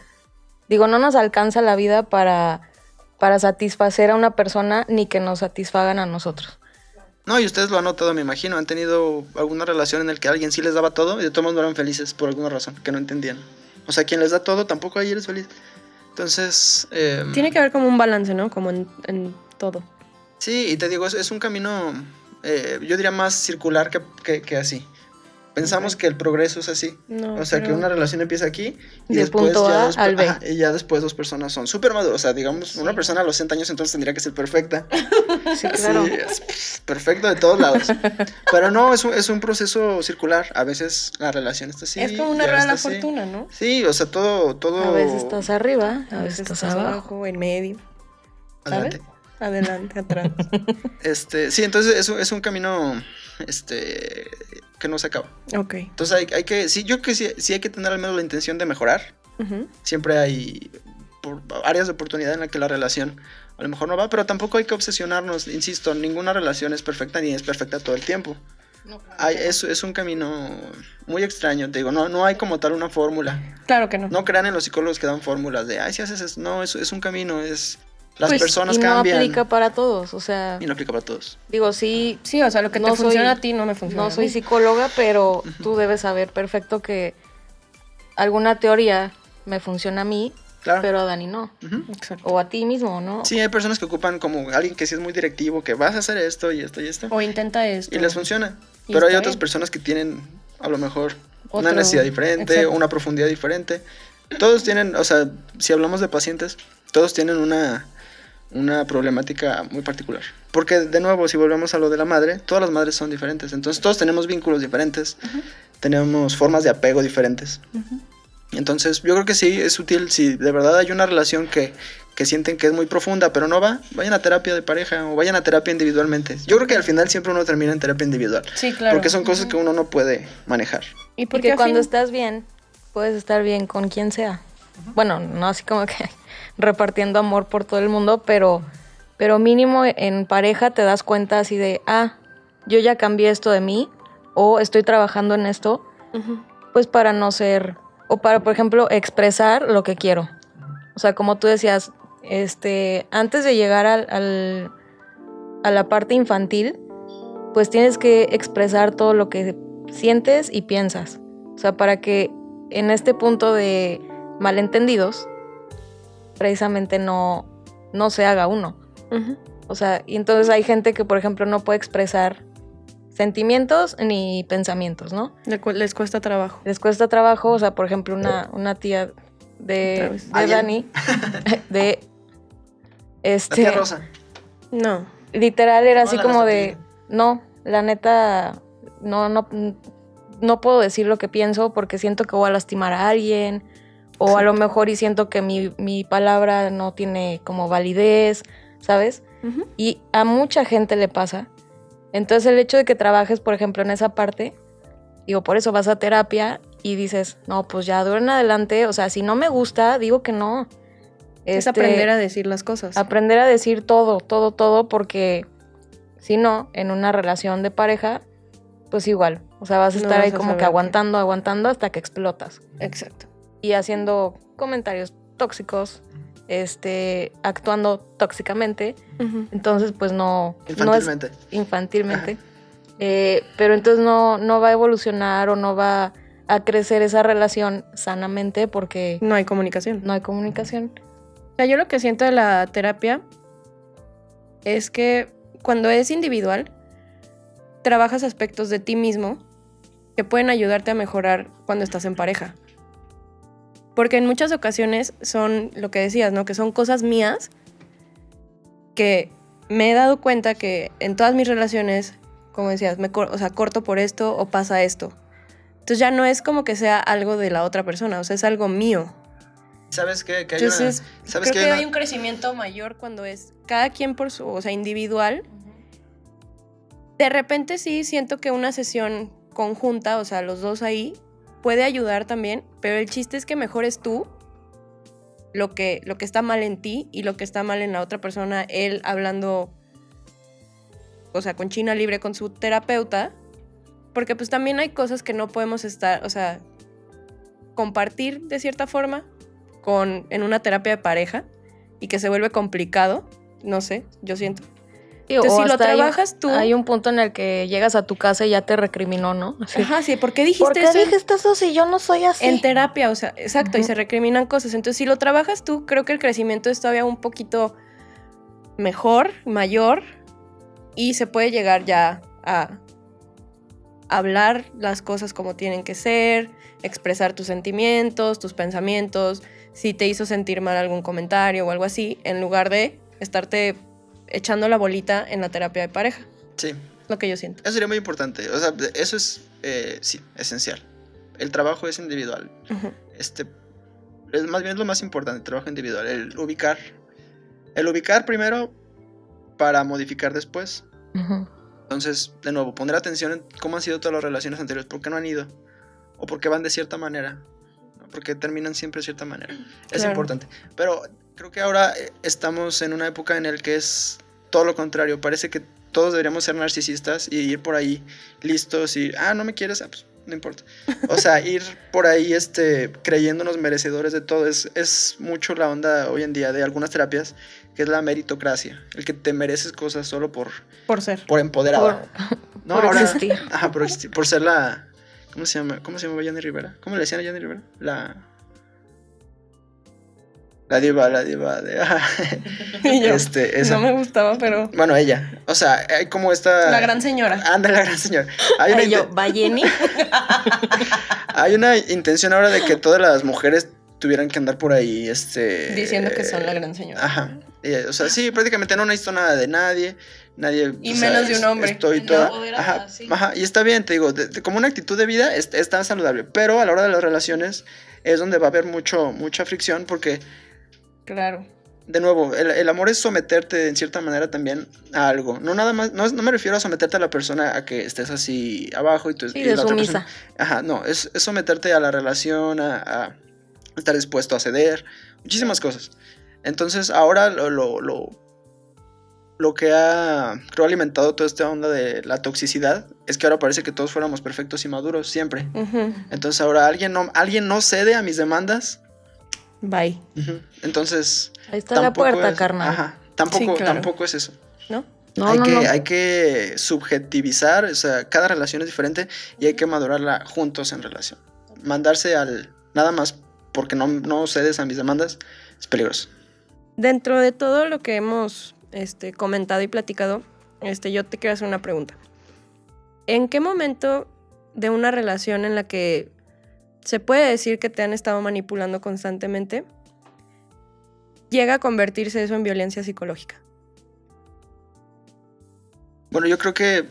digo, no nos alcanza la vida para, para satisfacer a una persona ni que nos satisfagan a nosotros. No, y ustedes lo han notado, me imagino. Han tenido alguna relación en la que alguien sí les daba todo y de todos modos no eran felices por alguna razón que no entendían. O sea, quien les da todo tampoco ahí eres feliz. Entonces, eh, Tiene que haber como un balance, ¿no? Como en, en todo. sí, y te digo, es, es un camino, eh, yo diría más circular que, que- que así. Pensamos que el progreso es así. No, o sea, que una relación empieza aquí y De después punto ya A al B. ajá, y ya después dos personas son súper maduras. O sea, digamos, una persona a los 60 años entonces tendría que ser perfecta. Sí, claro. Sí, es perfecto de todos lados. Pero no, es un, es un proceso circular. A veces la relación está así. es como una y a veces rara está así. fortuna, ¿no? Sí, o sea, todo, todo. A veces estás arriba, a veces estás abajo. en medio. Adelante. Adelante, atrás. Este, sí, entonces es, un- es un camino, este, que no se acaba. ok. Entonces hay, hay que, sí, yo creo que sí, sí hay que tener al menos la intención de mejorar. Siempre hay por- áreas de oportunidad en la que la relación a lo mejor no va, pero tampoco hay que obsesionarnos. Insisto, ninguna relación es perfecta ni es perfecta todo el tiempo. Hay, es, es un camino muy extraño, te digo, no, no hay como tal una fórmula. Claro que no. No crean en los psicólogos que dan fórmulas de, ay, si haces eso. No, es, es un camino, es... Las Pues, personas y no cambian. aplica para todos, o sea, Y no aplica para todos. digo, sí, Sí, o sea, lo que No te soy- funciona a ti no me funciona. no a soy psicóloga, pero tú debes saber perfecto que alguna teoría me funciona a mí, Claro. pero a Dani no. O a ti mismo, ¿no? Sí, hay personas que ocupan como alguien que sí es muy directivo, que vas a hacer esto y esto y esto. O intenta esto. Y les funciona. Y Pero hay otras bien. personas que tienen a lo mejor una necesidad diferente, exacto. una profundidad diferente. Todos tienen, o sea, si hablamos de pacientes, todos tienen una, una problemática muy particular. Porque de nuevo, si volvemos a lo de la madre, todas las madres son diferentes. Entonces todos tenemos vínculos diferentes, tenemos formas de apego diferentes. Entonces yo creo que sí es útil si de verdad hay una relación que, que sienten que es muy profunda, pero no va, vayan a terapia de pareja o vayan a terapia individualmente. Yo creo que al final siempre uno termina en terapia individual. Sí, claro. Porque son cosas que uno no puede manejar. Y porque cuando fin- estás bien, puedes estar bien con quien sea. Bueno, no así como que repartiendo amor por todo el mundo, pero, pero mínimo en pareja te das cuenta así de, ah, yo ya cambié esto de mí, o estoy trabajando en esto, pues para no ser, o para, por ejemplo, expresar lo que quiero. O sea, como tú decías, este, antes de llegar al, al- a la parte infantil, pues tienes que expresar todo lo que sientes y piensas. O sea, para que en este punto de malentendidos, precisamente no, no se haga uno. O sea, y entonces hay gente que, por ejemplo, no puede expresar sentimientos ni pensamientos, ¿no? Le cu- Les cuesta trabajo. Les cuesta trabajo, o sea, por ejemplo, una, una tía de. Dani, de La este, tía Rosa. No. literal era así como de, tía. no, la neta, no, no, no puedo decir lo que pienso porque siento que voy a lastimar a alguien, o a lo mejor y siento que mi, mi palabra no tiene como validez, ¿sabes? Y a mucha gente le pasa. Entonces el hecho de que trabajes, por ejemplo, en esa parte, digo, por eso vas a terapia y dices, no, pues ya de en adelante, o sea, si no me gusta, digo que no. Es Este, aprender a decir las cosas. aprender a decir todo, todo, todo, porque si no, en una relación de pareja, pues igual. O sea, vas a No estar vas ahí como que qué. aguantando, aguantando hasta que explotas. Exacto. Y haciendo comentarios tóxicos, este, actuando tóxicamente. Entonces, pues no, no es Infantilmente. infantilmente. Eh, pero entonces no, no va a evolucionar o no va a crecer esa relación sanamente porque No hay comunicación. no hay comunicación. O sea, yo lo que siento de la terapia es que cuando es individual, trabajas aspectos de ti mismo que pueden ayudarte a mejorar cuando estás en pareja. Porque en muchas ocasiones son lo que decías, ¿no? Que son cosas mías que me he dado cuenta que en todas mis relaciones, como decías, me o sea, corto por esto o pasa esto. Entonces ya no es como que sea algo de la otra persona, o sea, es algo mío. ¿Sabes qué? Que hay una- Entonces, ¿sabes creo qué? que Hay hay una- un crecimiento mayor cuando es cada quien por su, o sea, individual. De repente sí siento que una sesión conjunta, o sea, los dos ahí, puede ayudar también, pero el chiste es que mejores tú lo que, lo que está mal en ti y lo que está mal en la otra persona, él hablando, o sea, con China libre con su terapeuta, porque pues también hay cosas que no podemos estar, o sea, compartir de cierta forma con, en una terapia de pareja y que se vuelve complicado, no sé, yo siento. Entonces, o si lo un- trabajas tú- Hay un punto en el que llegas a tu casa y ya te recriminó, ¿no? Así, Ajá, sí, ¿por qué dijiste ¿Por qué eso? dijiste eso si yo no soy así? En terapia, o sea, exacto, y se recriminan cosas. Entonces, si lo trabajas tú, creo que el crecimiento es todavía un poquito mejor, mayor, y se puede llegar ya a hablar las cosas como tienen que ser, expresar tus sentimientos, tus pensamientos, si te hizo sentir mal algún comentario o algo así, en lugar de estarte echando la bolita en la terapia de pareja. Sí, Lo que yo siento. eso sería muy importante. O sea, eso es, eh, sí, esencial. El trabajo es individual. Ujú. Este, es más bien es lo más importante, el trabajo individual. El ubicar. El ubicar primero para modificar después. Ujú. Entonces, de nuevo, poner atención en cómo han sido todas las relaciones anteriores, por qué no han ido, o por qué van de cierta manera, ¿no? porque terminan siempre de cierta manera. Es Claro. importante. Pero creo que ahora eh, estamos en una época en la que es todo lo contrario. Parece que todos deberíamos ser narcisistas y ir por ahí listos y, ah, no me quieres, ah, pues no importa. O sea, ir por ahí este, creyéndonos merecedores de todo. Es, es mucho la onda hoy en día de algunas terapias, que es la meritocracia. El que te mereces cosas solo por, Por ser. por empoderada. Por, No, por ahora- existir. Ajá, por, existir, por ser la. ¿Cómo se llama? ¿Cómo se llama Jenny Rivera? ¿Cómo le decían a Jenny Rivera? La. La diva, la diva de. ajá. Y yo, Este, esa. no me gustaba, pero... Bueno, ella. O sea, hay como esta. La gran señora. Anda, la gran señora. Hay una, Ay, yo, ¿va Jenny? hay una intención ahora de que todas las mujeres tuvieran que andar por ahí, este. Diciendo que son la gran señora. Ajá. O sea, sí, prácticamente no necesito nada de nadie. Nadie. Y o sea, menos de un hombre. Estoy toda. Ajá, sí. ajá. Y está bien, te digo, de- de- como una actitud de vida es, es tan saludable. Pero a la hora de las relaciones es donde va a haber mucho, mucha fricción porque, Claro. de nuevo, el, el amor es someterte en cierta manera también a algo. No nada más, no, es- no me refiero a someterte a la persona a que estés así abajo y tú Sí, y de la otra persona- Ajá, no, es, es someterte a la relación, a, a estar dispuesto a ceder, muchísimas cosas. Entonces, ahora lo, lo, lo, lo que ha, creo, alimentado toda esta onda de la toxicidad es que ahora parece que todos fuéramos perfectos y maduros siempre. Entonces, ahora alguien no, alguien no cede a mis demandas. Bye. Entonces, Ahí está la tampoco puerta, es- carnal. Ajá, tampoco, Sí, claro. tampoco es eso. ¿No? No, hay, no, que, no. hay que subjetivizar, o sea, cada relación es diferente y hay que madurarla juntos en relación. Mandarse al nada más porque no, no cedes a mis demandas es peligroso. Dentro de todo lo que hemos este, comentado y platicado, este, yo te quiero hacer una pregunta. ¿En qué momento de una relación en la que se puede decir que te han estado manipulando constantemente, llega a convertirse eso en violencia psicológica? Bueno, yo creo que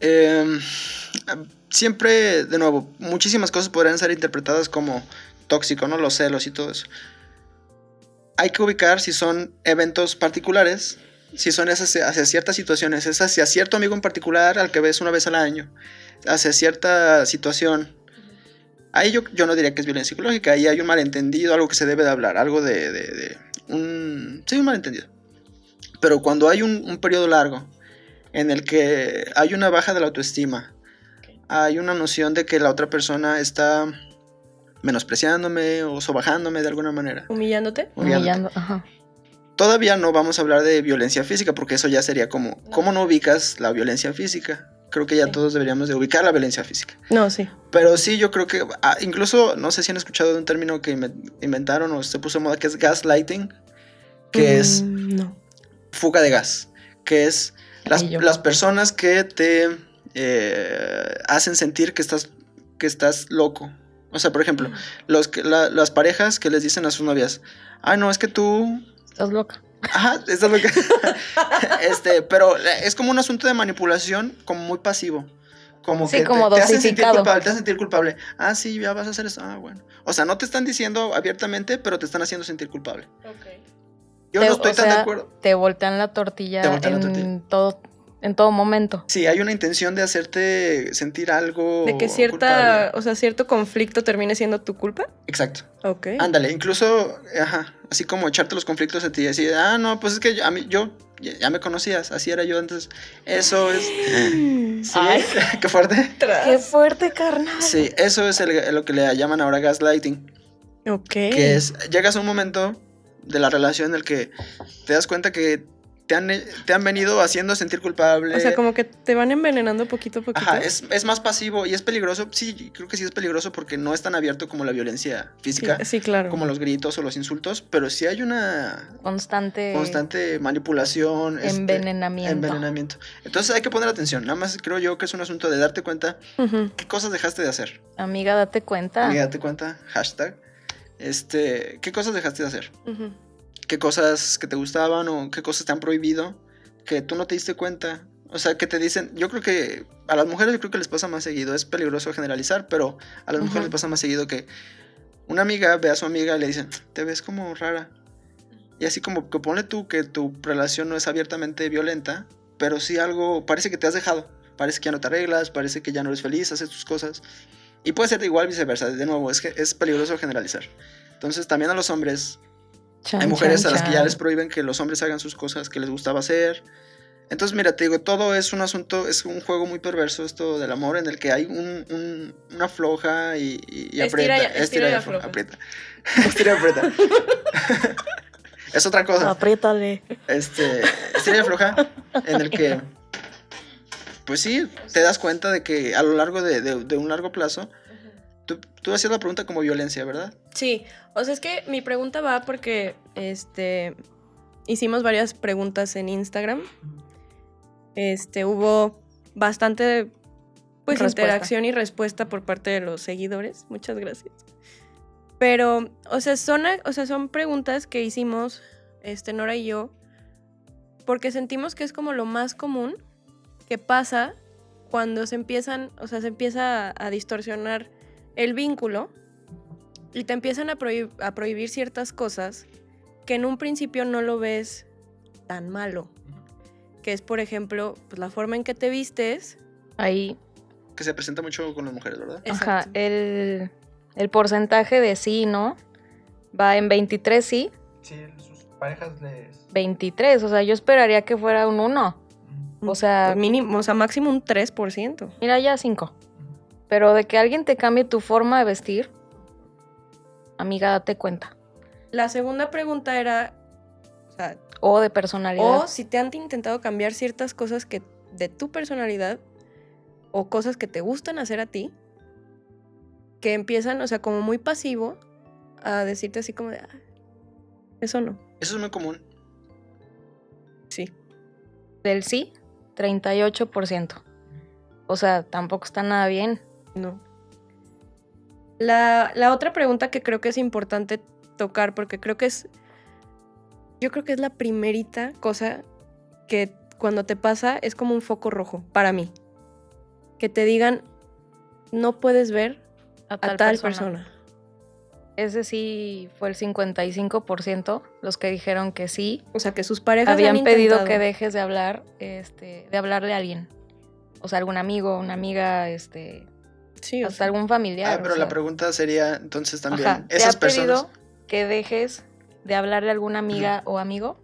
eh, siempre, de nuevo, muchísimas cosas podrían ser interpretadas como tóxico, ¿no? Los celos y todo eso. Hay que ubicar si son eventos particulares, si son esas hacia ciertas situaciones, es hacia cierto amigo en particular al que ves una vez al año, hacia cierta situación. Ahí yo, yo no diría que es violencia psicológica, ahí hay un malentendido, algo que se debe de hablar, algo de... de- de- un, sí, un malentendido. Pero cuando hay un, un periodo largo en el que hay una baja de la autoestima, hay una noción de que la otra persona está menospreciándome o sobajándome de alguna manera. ¿Humillándote? Humillando. Ajá. Todavía no vamos a hablar de violencia física porque eso ya sería como, ¿cómo no ubicas la violencia física? Creo que ya Sí. todos deberíamos de ubicar la violencia física. No, sí. Pero sí, yo creo que, ah, incluso, no sé si han escuchado de un término que inven- inventaron o se puso de moda, que es gaslighting, que es Mm, No. fuga de gas, que es las, Ay, las personas que te eh, hacen sentir que estás, que estás loco. O sea, por ejemplo, los que, la- las parejas que les dicen a sus novias, ah, no, es que tú... Estás loca. Ajá, estás loca. este, pero es como un asunto de manipulación como muy pasivo. como Sí, que como te, te hacen sentir culpable, te hacen sentir culpable. Ah, sí, ya vas a hacer eso. Ah, bueno. O sea, no te están diciendo abiertamente, pero te están haciendo sentir culpable. Yo Te- no estoy o tan de acuerdo. Te voltean la tortilla, Te voltean la en, tortilla. Todo, en todo momento. Sí, hay una intención de hacerte sentir algo. De que cierta, culpable. o sea, cierto conflicto termine siendo tu culpa. Exacto. Ok. Ándale, incluso, ajá, así como echarte los conflictos a ti, así, ah, no, pues es que yo- a mí, yo, ya, ya me conocías, así era yo antes. Eso es. Sí, Ay. qué fuerte. ¡Qué fuerte, carnal! Sí, eso es el- lo que le llaman ahora gaslighting. Ok. Que es, llegas a un momento de la relación en el que te das cuenta que te han, te han venido haciendo sentir culpable. O sea, como que te van envenenando poquito a poquito. Ajá, es, es más pasivo y es peligroso. Sí, creo que sí es peligroso porque no es tan abierto como la violencia física, Sí, sí, claro. como los gritos o los insultos, pero sí hay una Constante, constante manipulación, este, envenenamiento. envenenamiento. Entonces hay que poner atención. Nada más creo yo que es un asunto de darte cuenta qué cosas dejaste de hacer. Amiga, date cuenta. Amiga, date cuenta, hashtag. Este, ¿qué cosas dejaste de hacer? Ujú. Qué cosas que te gustaban o qué cosas te han prohibido que tú no te diste cuenta. O sea, que te dicen, yo creo que a las mujeres yo creo que les pasa más seguido, es peligroso generalizar, pero a las mujeres les pasa más seguido que una amiga ve a su amiga y le dicen, te ves como rara. Y así como que pone tú que tu relación no es abiertamente violenta, pero sí algo, parece que te has dejado, parece que ya no te arreglas, parece que ya no eres feliz, haces tus cosas. Y puede ser igual viceversa, de nuevo, es que es peligroso generalizar. Entonces también a los hombres Chan, hay mujeres chan, a las que ya les prohíben que los hombres hagan sus cosas que les gustaba hacer. Entonces, mira, te digo, todo es un asunto, es un juego muy perverso esto del amor en el que hay un, un- una floja y, y- y Estira aprieta. y- estira y afloja. aprieta. estira y aprieta. es otra cosa. Apriétale. Este, estira y afloja en el que, pues sí, te das cuenta de que a lo largo de, de- de un largo plazo, tú, hacías la pregunta como violencia, ¿verdad? Sí, o sea, es que mi pregunta va porque este hicimos varias preguntas en Instagram. Este hubo bastante pues Respuesta. interacción y respuesta por parte de los seguidores. Muchas gracias. Pero, o sea, son, o sea, son preguntas que hicimos este Nora y yo porque sentimos que es como lo más común que pasa cuando se empiezan, o sea, se empieza a, a distorsionar el vínculo y te empiezan a, prohib- a prohibir ciertas cosas que en un principio no lo ves tan malo. Que es, por ejemplo, pues, la forma en que te vistes. Ahí, Que se presenta mucho con las mujeres, ¿verdad? ajá, el, el porcentaje de sí y no va en 23 sí, Sí, sus parejas les... 23. O sea, yo esperaría que fuera un 1. O sea, mínimo, o sea, máximo un 3%. mira ya 5. Pero de que alguien te cambie tu forma de vestir, amiga, date cuenta. La segunda pregunta era, o sea, O de personalidad. o si te han intentado cambiar ciertas cosas que de tu personalidad o cosas que te gustan hacer a ti, que empiezan, o sea, como muy pasivo a decirte así como de, "Ah, eso no. Eso es muy común. Sí. Del sí, 38%. O sea, tampoco está nada bien. No. La, la otra pregunta que creo que es importante tocar, porque creo que es. Yo creo que es la primerita cosa que cuando te pasa es como un foco rojo para mí. Que te digan, no puedes ver a tal, persona. Ese sí fue el 55%, los que dijeron que sí. O sea, que sus parejas Habían han pedido que dejes de hablar, este, de hablarle a alguien. O sea, algún amigo, una amiga, este, Sí, o hasta sea, algún familiar. Ah, pero sea. la pregunta sería entonces también, Ajá, ¿te esas ha personas... que dejes de hablarle a alguna amiga o amigo?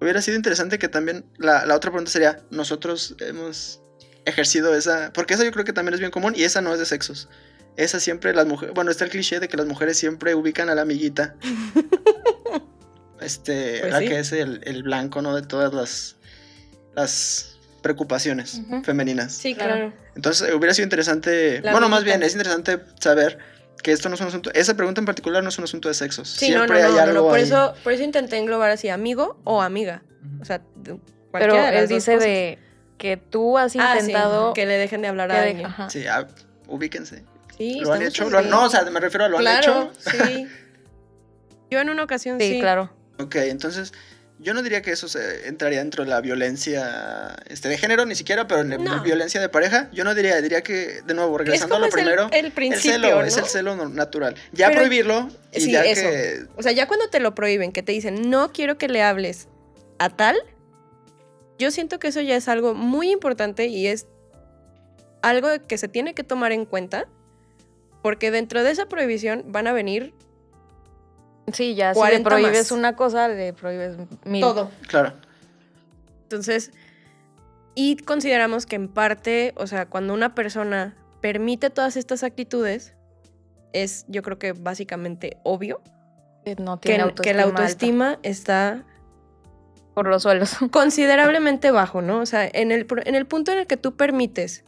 Hubiera sido interesante que también la, la otra pregunta sería, nosotros hemos ejercido esa, porque esa yo creo que también es bien común y esa no es de sexos. Esa siempre las mujeres, bueno, está el cliché de que las mujeres siempre ubican a la amiguita. este, Pues la sí. que es el, el blanco, ¿no? De todas las, las preocupaciones femeninas. sí, claro. Entonces hubiera sido interesante, La bueno, más bien es interesante saber que esto no es un asunto, esa pregunta en particular no es un asunto de sexos. Sí, no, no, siempre no, hay no, algo no, Por ahí. eso, por eso intenté englobar así, amigo o amiga. O sea, Pero de él dice cosas. de que tú has Ah, sí, intentado que le dejen de hablar a alguien. ajá. Sí, ah, ubíquense. Sí, ¿Lo han hecho? en- ¿Lo han- no, o sea, me refiero a lo han hecho. sí. Yo en una ocasión sí. Sí, claro. Ok, entonces Yo no diría que eso se entraría dentro de la violencia este, de género, ni siquiera, pero en la No. violencia de pareja, yo no diría, diría que, de nuevo, regresando a lo es el- primero, el principio, celo, ¿no? es el celo natural. Ya Pero- prohibirlo y Sí, ya eso. que... O sea, ya cuando te lo prohíben, que te dicen, no quiero que le hables a tal, yo siento que eso ya es algo muy importante y es algo que se tiene que tomar en cuenta, porque dentro de esa prohibición van a venir Sí, ya si le 40 prohíbes más. una cosa, le prohíbes mil. todo. Claro. Entonces, y consideramos que en parte, o sea, cuando una persona permite todas estas actitudes, es yo creo que básicamente obvio Que no que, tiene que autoestima la alta. autoestima está por los suelos. considerablemente bajo, ¿no? O sea, en el, en el punto en el que tú permites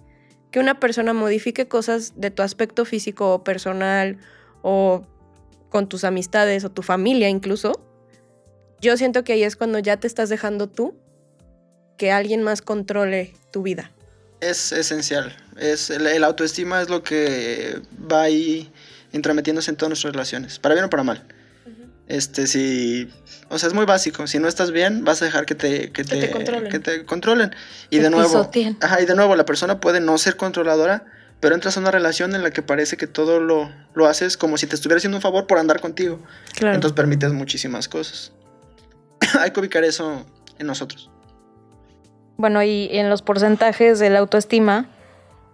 que una persona modifique cosas de tu aspecto físico o personal o con tus amistades o tu familia incluso, yo siento que ahí es cuando ya te estás dejando tú que alguien más controle tu vida. Es esencial. Es, el, el autoestima es lo que va ahí intrometiéndose en todas nuestras relaciones, para bien o para mal. Este, si. O sea, es muy básico. Si no estás bien, vas a dejar que te, que Que te te, controlen. que te controlen. Y Te de nuevo. Ajá, y de nuevo, la persona puede no ser controladora, pero entras a una relación en la que parece que todo lo, lo haces como si te estuviera haciendo un favor por andar contigo. Claro. Entonces permites muchísimas cosas. Hay que ubicar eso en nosotros. Bueno, y en los porcentajes de la autoestima,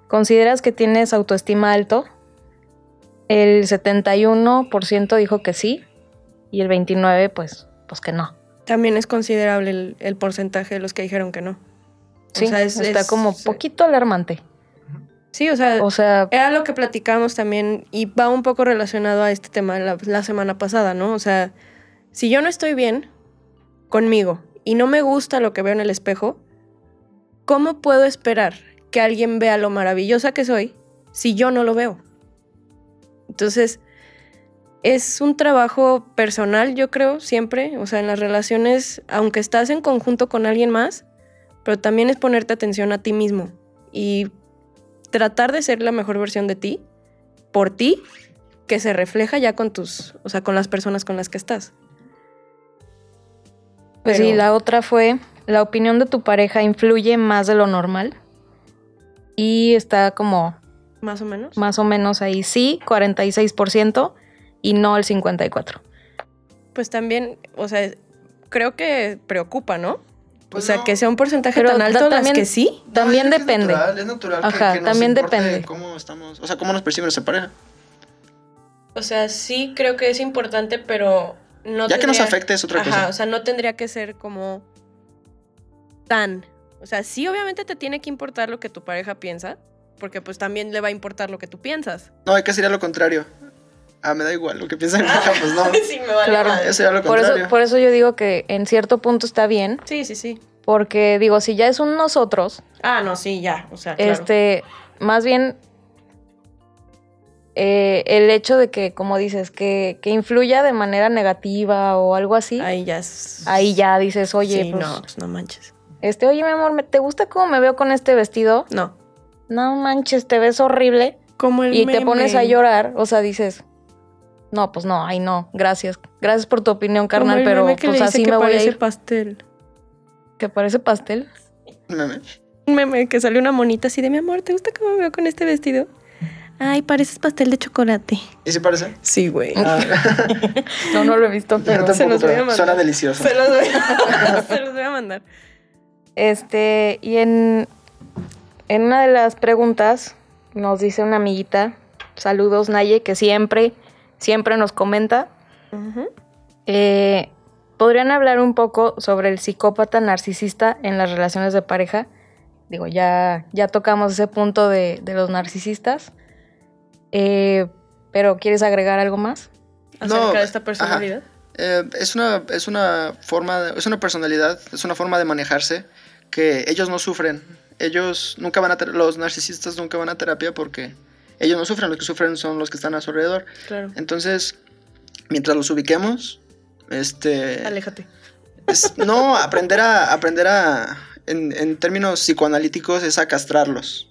¿consideras que tienes autoestima alto? El 71% dijo que sí y el 29% pues, pues que no. También es considerable el, el porcentaje de los que dijeron que no. O Sí, sea, es- está es- como poquito alarmante. Sí, o sea, O sea, Era lo que platicábamos también y va un poco relacionado a este tema la, la semana pasada, ¿no? O sea, si yo no estoy bien conmigo y no me gusta lo que veo en el espejo, ¿cómo puedo esperar que alguien vea lo maravillosa que soy si yo no lo veo? Entonces, es un trabajo personal, yo creo, siempre. O sea, en las relaciones, aunque estás en conjunto con alguien más, pero también es ponerte atención a ti mismo y tratar de ser la mejor versión de ti, por ti, que se refleja ya con tus, o sea, con las personas con las que estás. pues Pero- sí, la otra fue, la opinión de tu pareja influye más de lo normal. Y está como Más o menos. más o menos ahí sí, 46% y no el 54%. Pues también, o sea, creo que preocupa, ¿no? Pues o sea, no. que sea un porcentaje Pero tan alto las también- que sí. También depende. Es natural, es natural que- Ajá, que, nos también depende. cómo estamos, o sea, cómo nos percibe nuestra pareja. O sea, sí creo que es importante, pero no ya que nos afecte es otra Ajá, cosa. o sea, no tendría que ser como tan. O sea, sí, obviamente te tiene que importar lo que tu pareja piensa, porque pues también le va a importar lo que tú piensas. No, hay que sería lo contrario. Ah, me da igual lo que piensan mi pareja, pues no. sí, me vale Claro. Eso sería lo Por eso, por eso yo digo que en cierto punto está bien, Sí, sí, sí. porque digo, si ya es un nosotros, Ah, no, sí, ya. O sea, claro. este, más bien eh, el hecho de que, como dices, que, que influya de manera negativa o algo así, ahí, Ahí ya es. ya dices, oye, Sí, pues, no, pues no manches. este, oye, mi amor, ¿me- ¿te gusta cómo me veo con este vestido? No. No manches, te ves horrible. Como el Y te pones a llorar, o sea, dices, no, pues no, ay no, gracias. Gracias por tu opinión, carnal, pero pues así que me voy a parece ir. pastel. ¿Que parece pastel? Meme. Un meme que sale una monita así de mi amor, ¿te gusta cómo me veo con este vestido? Ay, pareces pastel de chocolate. ¿Y si parece? Sí, güey. No, no lo he visto, pero... tampoco, se los voy a mandar. Suena delicioso. Se los voy a, se los voy a mandar. Este, y en, en una de las preguntas nos dice una amiguita, saludos Naye, que siempre, siempre nos comenta, eh, ¿podrían hablar un poco sobre el psicópata narcisista en las relaciones de pareja? Digo, ya, ya tocamos ese punto de, de los narcisistas, Eh, pero ¿quieres agregar algo más? Acerca No, de esta personalidad. Eh, es, una, es una forma, de- es una personalidad, es una forma de manejarse que ellos no sufren. Ellos nunca van a, los narcisistas nunca van a terapia porque ellos no sufren, los que sufren son los que están a su alrededor. Claro. Entonces, mientras los ubiquemos, este... Aléjate. es- no, aprender a, aprender a, en, en términos psicoanalíticos, es a castrarlos.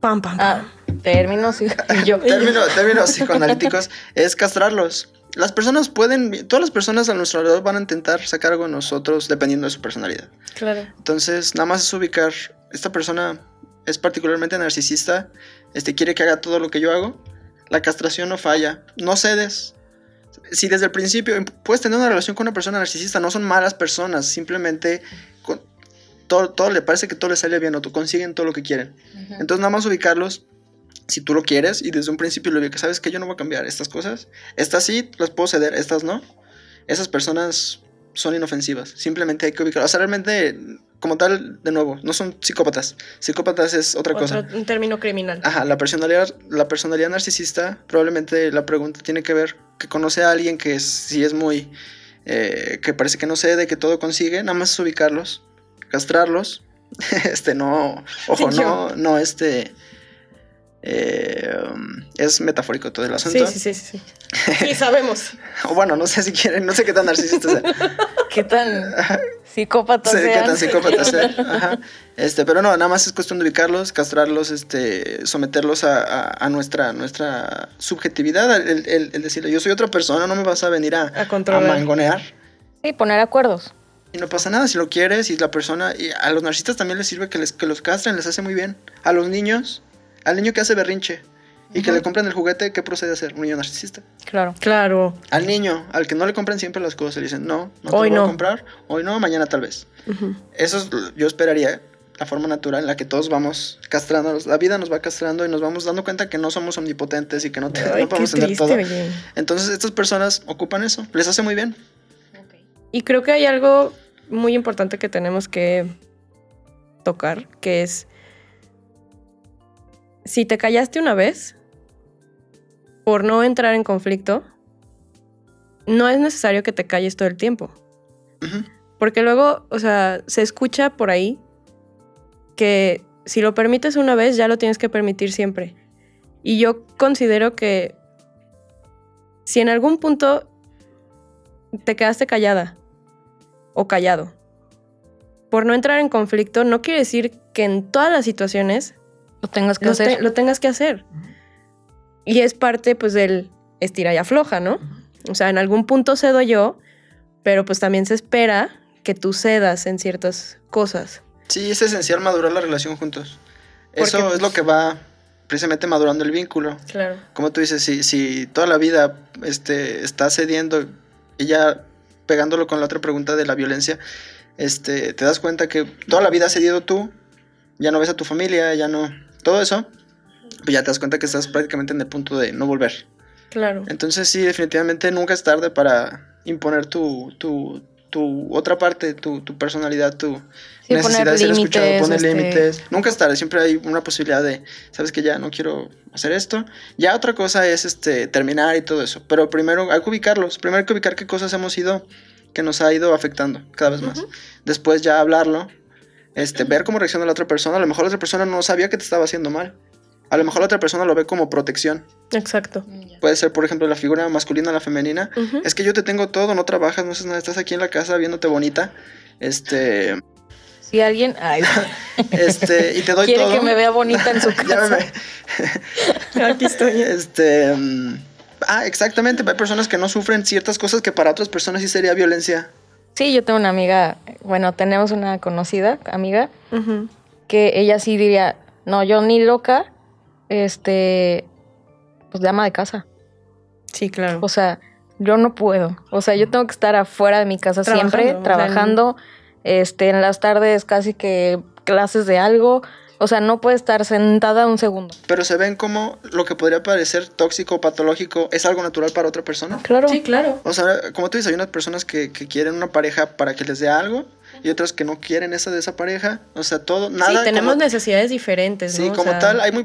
Pam, pam, pam. Ah, términos yo. Término- términos psicoanalíticos es castrarlos. Las personas pueden, todas las personas a nuestro alrededor van a intentar sacar algo de nosotros dependiendo de su personalidad. Claro. Entonces, nada más es ubicar, esta persona es particularmente narcisista, este quiere que haga todo lo que yo hago. La castración no falla, no cedes. Si desde el principio puedes tener una relación con una persona narcisista, no son malas personas, simplemente con, todo, todo le parece que todo le sale bien o tú consiguen todo lo que quieren. Entonces, nada más ubicarlos si tú lo quieres y desde un principio lo que sabes que yo no voy a cambiar estas cosas. Estas sí las puedo ceder, estas no. Esas personas son inofensivas. Simplemente hay que ubicar. O sea, realmente, como tal, de nuevo, no son psicópatas. Psicópatas es otra Otro- cosa. un término criminal. Ajá, la personalidad, la personalidad narcisista, probablemente la pregunta tiene que ver que conoce a alguien que es, sí es muy, eh, que parece que no cede, que todo consigue, nada más es ubicarlos, castrarlos, este, no, ojo, no, no, este, eh, es metafórico todo el asunto. Sí, sí, sí, sí. Sí, Sí, sabemos. O bueno, no sé si quieren, no sé qué tan narcisista sea. ¿Qué tan psicópatas sé qué tan psicópata sea. Ajá. Este, pero no, nada más es cuestión de ubicarlos, castrarlos, este, someterlos a, a- a nuestra, nuestra subjetividad, el, el- el decirle, yo soy otra persona, no me vas a venir a, A controlar. mangonear. Sí, poner acuerdos. Y no pasa nada si lo quieres y la persona, y a los narcisistas también les sirve que, les, que los castren, les hace muy bien. A los niños, al niño que hace berrinche y que le compran el juguete, ¿qué procede a hacer? Un niño narcisista. Claro. Claro. Al niño, al que no le compran siempre las cosas, le dicen, no, no te Hoy lo voy no. a comprar, hoy no, mañana tal vez. Eso es, yo esperaría, la forma natural en la que todos vamos castrándonos. La vida nos va castrando y nos vamos dando cuenta que no somos omnipotentes y que no, te- Ay, no qué podemos tener triste, todo. oye. Entonces estas personas ocupan eso, les hace muy bien. Y creo que hay algo muy importante que tenemos que tocar, que es, si te callaste una vez por no entrar en conflicto, no es necesario que te calles todo el tiempo. Porque luego, o sea, se escucha por ahí que si lo permites una vez, ya lo tienes que permitir siempre. Y yo considero que si en algún punto te quedaste callada o callado por no entrar en conflicto, no quiere decir que en todas las situaciones Lo tengas que lo, hacer. te- lo tengas que hacer. Y es parte pues del estira y afloja, ¿no? O sea, en algún punto cedo yo, pero pues también se espera que tú cedas en ciertas cosas. Sí, es esencial madurar la relación juntos. Porque, Eso es lo que va precisamente madurando el vínculo. Claro. Como tú dices, si, si toda la vida este, está cediendo y ya pegándolo con la otra pregunta de la violencia, este, te das cuenta que toda la vida has cedido tú, ya no ves a tu familia, ya no... Todo eso, pues ya te das cuenta que estás prácticamente en el punto de no volver. Claro. Entonces sí, definitivamente nunca es tarde para imponer tu, tu, tu otra parte, tu, tu personalidad, tu Sí, necesidad de ser escuchado, límites, poner este- límites. Nunca es tarde, siempre hay una posibilidad de, sabes que ya no quiero hacer esto. Ya otra cosa es este terminar y todo eso, pero primero hay que ubicarlos, primero hay que ubicar qué cosas hemos ido, que nos ha ido afectando cada vez más. Después ya hablarlo, este, ver cómo reacciona la otra persona. A lo mejor la otra persona no sabía que te estaba haciendo mal. A lo mejor la otra persona lo ve como protección. Exacto. Puede ser, por ejemplo, la figura masculina o la femenina. Es que yo te tengo todo, no trabajas, no haces nada, estás aquí en la casa viéndote bonita. Este, Si alguien ay, este, y te doy quiere todo. que me vea bonita en su Ya casa. Aquí estoy. Este, mm, ah, exactamente, hay personas que no sufren ciertas cosas que para otras personas sí sería violencia. Sí, yo tengo una amiga, bueno, tenemos una conocida amiga que ella sí diría, no, yo ni loca, este, pues de ama de casa. Sí, claro. O sea, yo no puedo. O sea, yo tengo que estar afuera de mi casa Trabajando, siempre, o sea, trabajando. Este, en las tardes casi que clases de algo. O sea, no puede estar sentada un segundo. Pero se ven como lo que podría parecer tóxico o patológico es algo natural para otra persona. Claro. Sí, claro. O sea, como tú dices, hay unas personas que, que quieren una pareja para que les dé algo y otras que no quieren esa de esa pareja. O sea, todo, nada. sí, tenemos como- necesidades diferentes, Sí, ¿no? O como sea, tal, hay muy,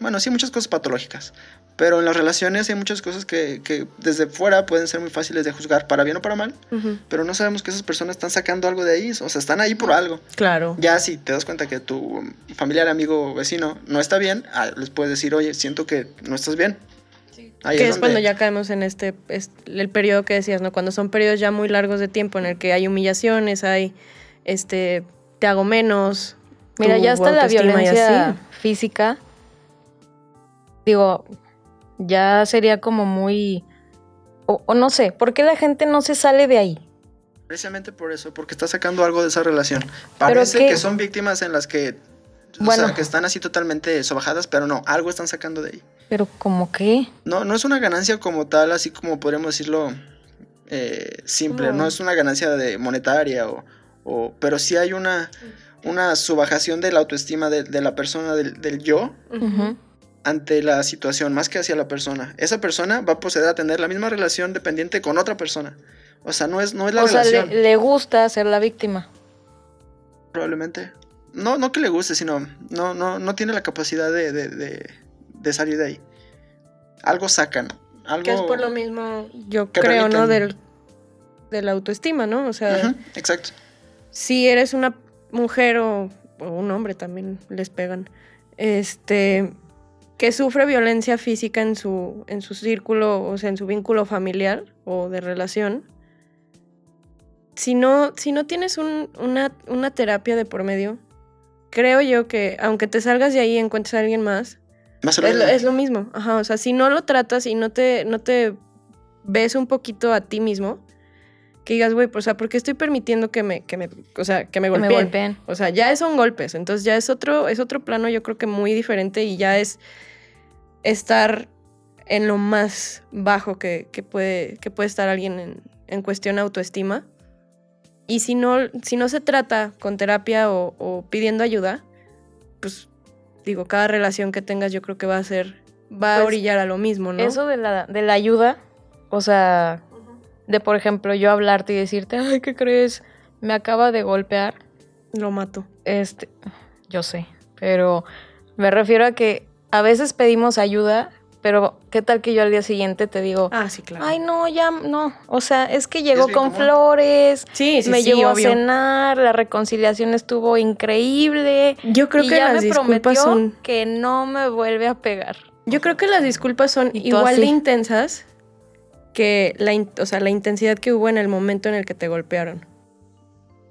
bueno, sí, muchas cosas patológicas. Pero en las relaciones hay muchas cosas que, que desde fuera pueden ser muy fáciles de juzgar, para bien o para mal. ujú, Pero no sabemos que esas personas están sacando algo de ahí. O sea, están ahí por algo. Claro. Ya si te das cuenta que tu familiar, amigo, vecino no está bien, ah, les puedes decir, oye, siento que no estás bien. Ahí que es, cuando ya caemos en este, es el periodo que decías, ¿no? Cuando son periodos ya muy largos de tiempo en el que hay humillaciones, hay, este, te hago menos. Mira, ya está la violencia física. Digo, ya sería como muy O, o no sé, ¿por qué la gente no se sale de ahí? Precisamente por eso, porque está sacando algo de esa relación. Parece que son víctimas en las que, o Bueno. sea, que están así totalmente sobajadas, pero no, algo están sacando de ahí. Pero como que... No, no es una ganancia como tal, así como podríamos decirlo eh, simple, No. no es una ganancia de monetaria o, o- pero sí hay una, una subajación de la autoestima de, de la persona, del, del yo, ante la situación, más que hacia la persona. Esa persona va a proceder a tener la misma relación dependiente con otra persona. O sea, no es, no es la O sea, relación, le, le gusta ser la víctima. probablemente. No, no que le guste, sino no, no, no tiene la capacidad de, de, de- de salir de ahí. Algo sacan. Algo... Que es por lo mismo, yo creo, ¿no? Del, de la autoestima, ¿no? O sea, exacto. si eres una mujer o, o un hombre también les pegan, este, que sufre violencia física en su, en su círculo, o sea, en su vínculo familiar o de relación, si no, si no tienes un- una, una terapia de por medio, creo yo que aunque te salgas de ahí y encuentres a alguien más, Más es lo, es lo mismo. Ajá, o sea, si no lo tratas y no te, no te ves un poquito a ti mismo, que digas, güey, pues, o sea, ¿por qué estoy permitiendo que me, que me, o sea, que me Que me golpeen? golpeen. O sea, ya son golpes, entonces ya es otro, es otro plano, yo creo que muy diferente y ya es estar en lo más bajo que, que puede, que puede estar alguien en, en cuestión autoestima. Y si no, si no se trata con terapia o, o pidiendo ayuda, pues digo, cada relación que tengas yo creo que va a ser, va a Pues, orillar a lo mismo, ¿no? Eso de la, de la ayuda, o sea, de por ejemplo yo hablarte y decirte, ay, ¿qué crees? Me acaba de golpear. lo mato. Este, yo sé, pero me refiero a que a veces pedimos ayuda, pero ¿qué tal que yo al día siguiente te digo, Ah, sí, claro. ay, no, ya, no, o sea, es que llegó con común. flores, sí, sí, me sí, llevó obvio. a cenar, la reconciliación estuvo increíble. Yo creo y que ya las me prometió disculpas son que no me vuelve a pegar. Yo creo que las disculpas son igual de intensas que la, in- o sea, la intensidad que hubo en el momento en el que te golpearon.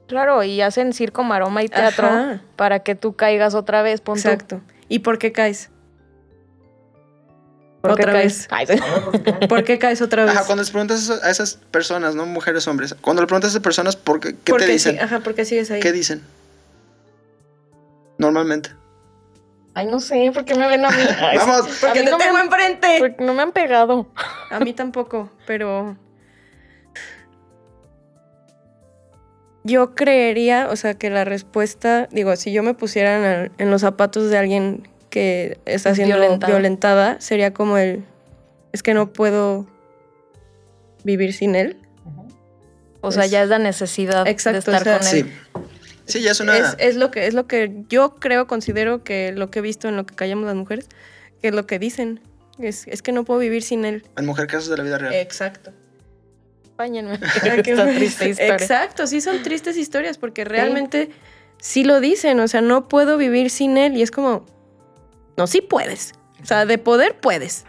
Claro, y hacen circo, maroma y teatro Ajá. para que tú caigas otra vez, punto. Exacto. ¿Y por qué caes? ¿Por qué Otra caes? vez. ¿Por qué caes otra vez? Ajá, cuando les preguntas a esas personas, no mujeres, hombres, cuando le preguntas a esas personas, ¿por qué, ¿qué ¿Por te qué dicen? sí- Ajá, ¿por qué sigues ahí? ¿Qué dicen? Normalmente. Ay, no sé, ¿por qué me ven a mí? Ay, Vamos. a Porque mí te no me tengo enfrente. Porque no me han pegado. A mí tampoco, pero yo creería, o sea, que la respuesta, digo, si yo me pusiera en, el- en los zapatos de alguien que está siendo Violentada. violentada, sería como el, es que no puedo vivir sin él. O sea, ya es la necesidad Exacto, de o estar sea, con él. Sí. Sí, ya es una. Es, es lo que es lo que yo creo, considero que lo que he visto en lo que callamos las mujeres, que es lo que dicen. Es, es que no puedo vivir sin él. En mujer casos de la vida real. Exacto. Acompáñenme. Esta triste historia. Exacto, sí son tristes historias porque realmente sí lo dicen, o sea, no puedo vivir sin él y es como, no, sí puedes, o sea, de poder puedes,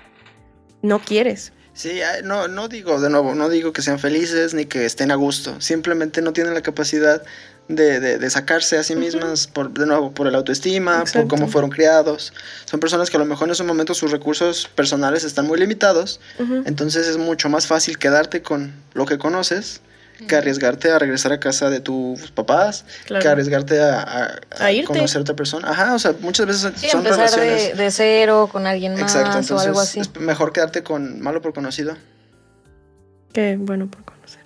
no quieres. Sí, no, no digo, de nuevo, no digo que sean felices ni que estén a gusto. Simplemente no tienen la capacidad de, de- de sacarse a sí mismas, por, de nuevo, por el autoestima, por cómo fueron criados. Son personas que a lo mejor en ese momento sus recursos personales están muy limitados. Entonces es mucho más fácil quedarte con lo que conoces que arriesgarte a regresar a casa de tus papás, Claro. que arriesgarte a, a- a A irte. conocer a otra persona. Ajá, o sea, muchas veces Sí, son empezar relaciones. de, de cero con alguien más Exacto, o entonces algo así. es mejor quedarte con malo por conocido. Qué bueno por conocer.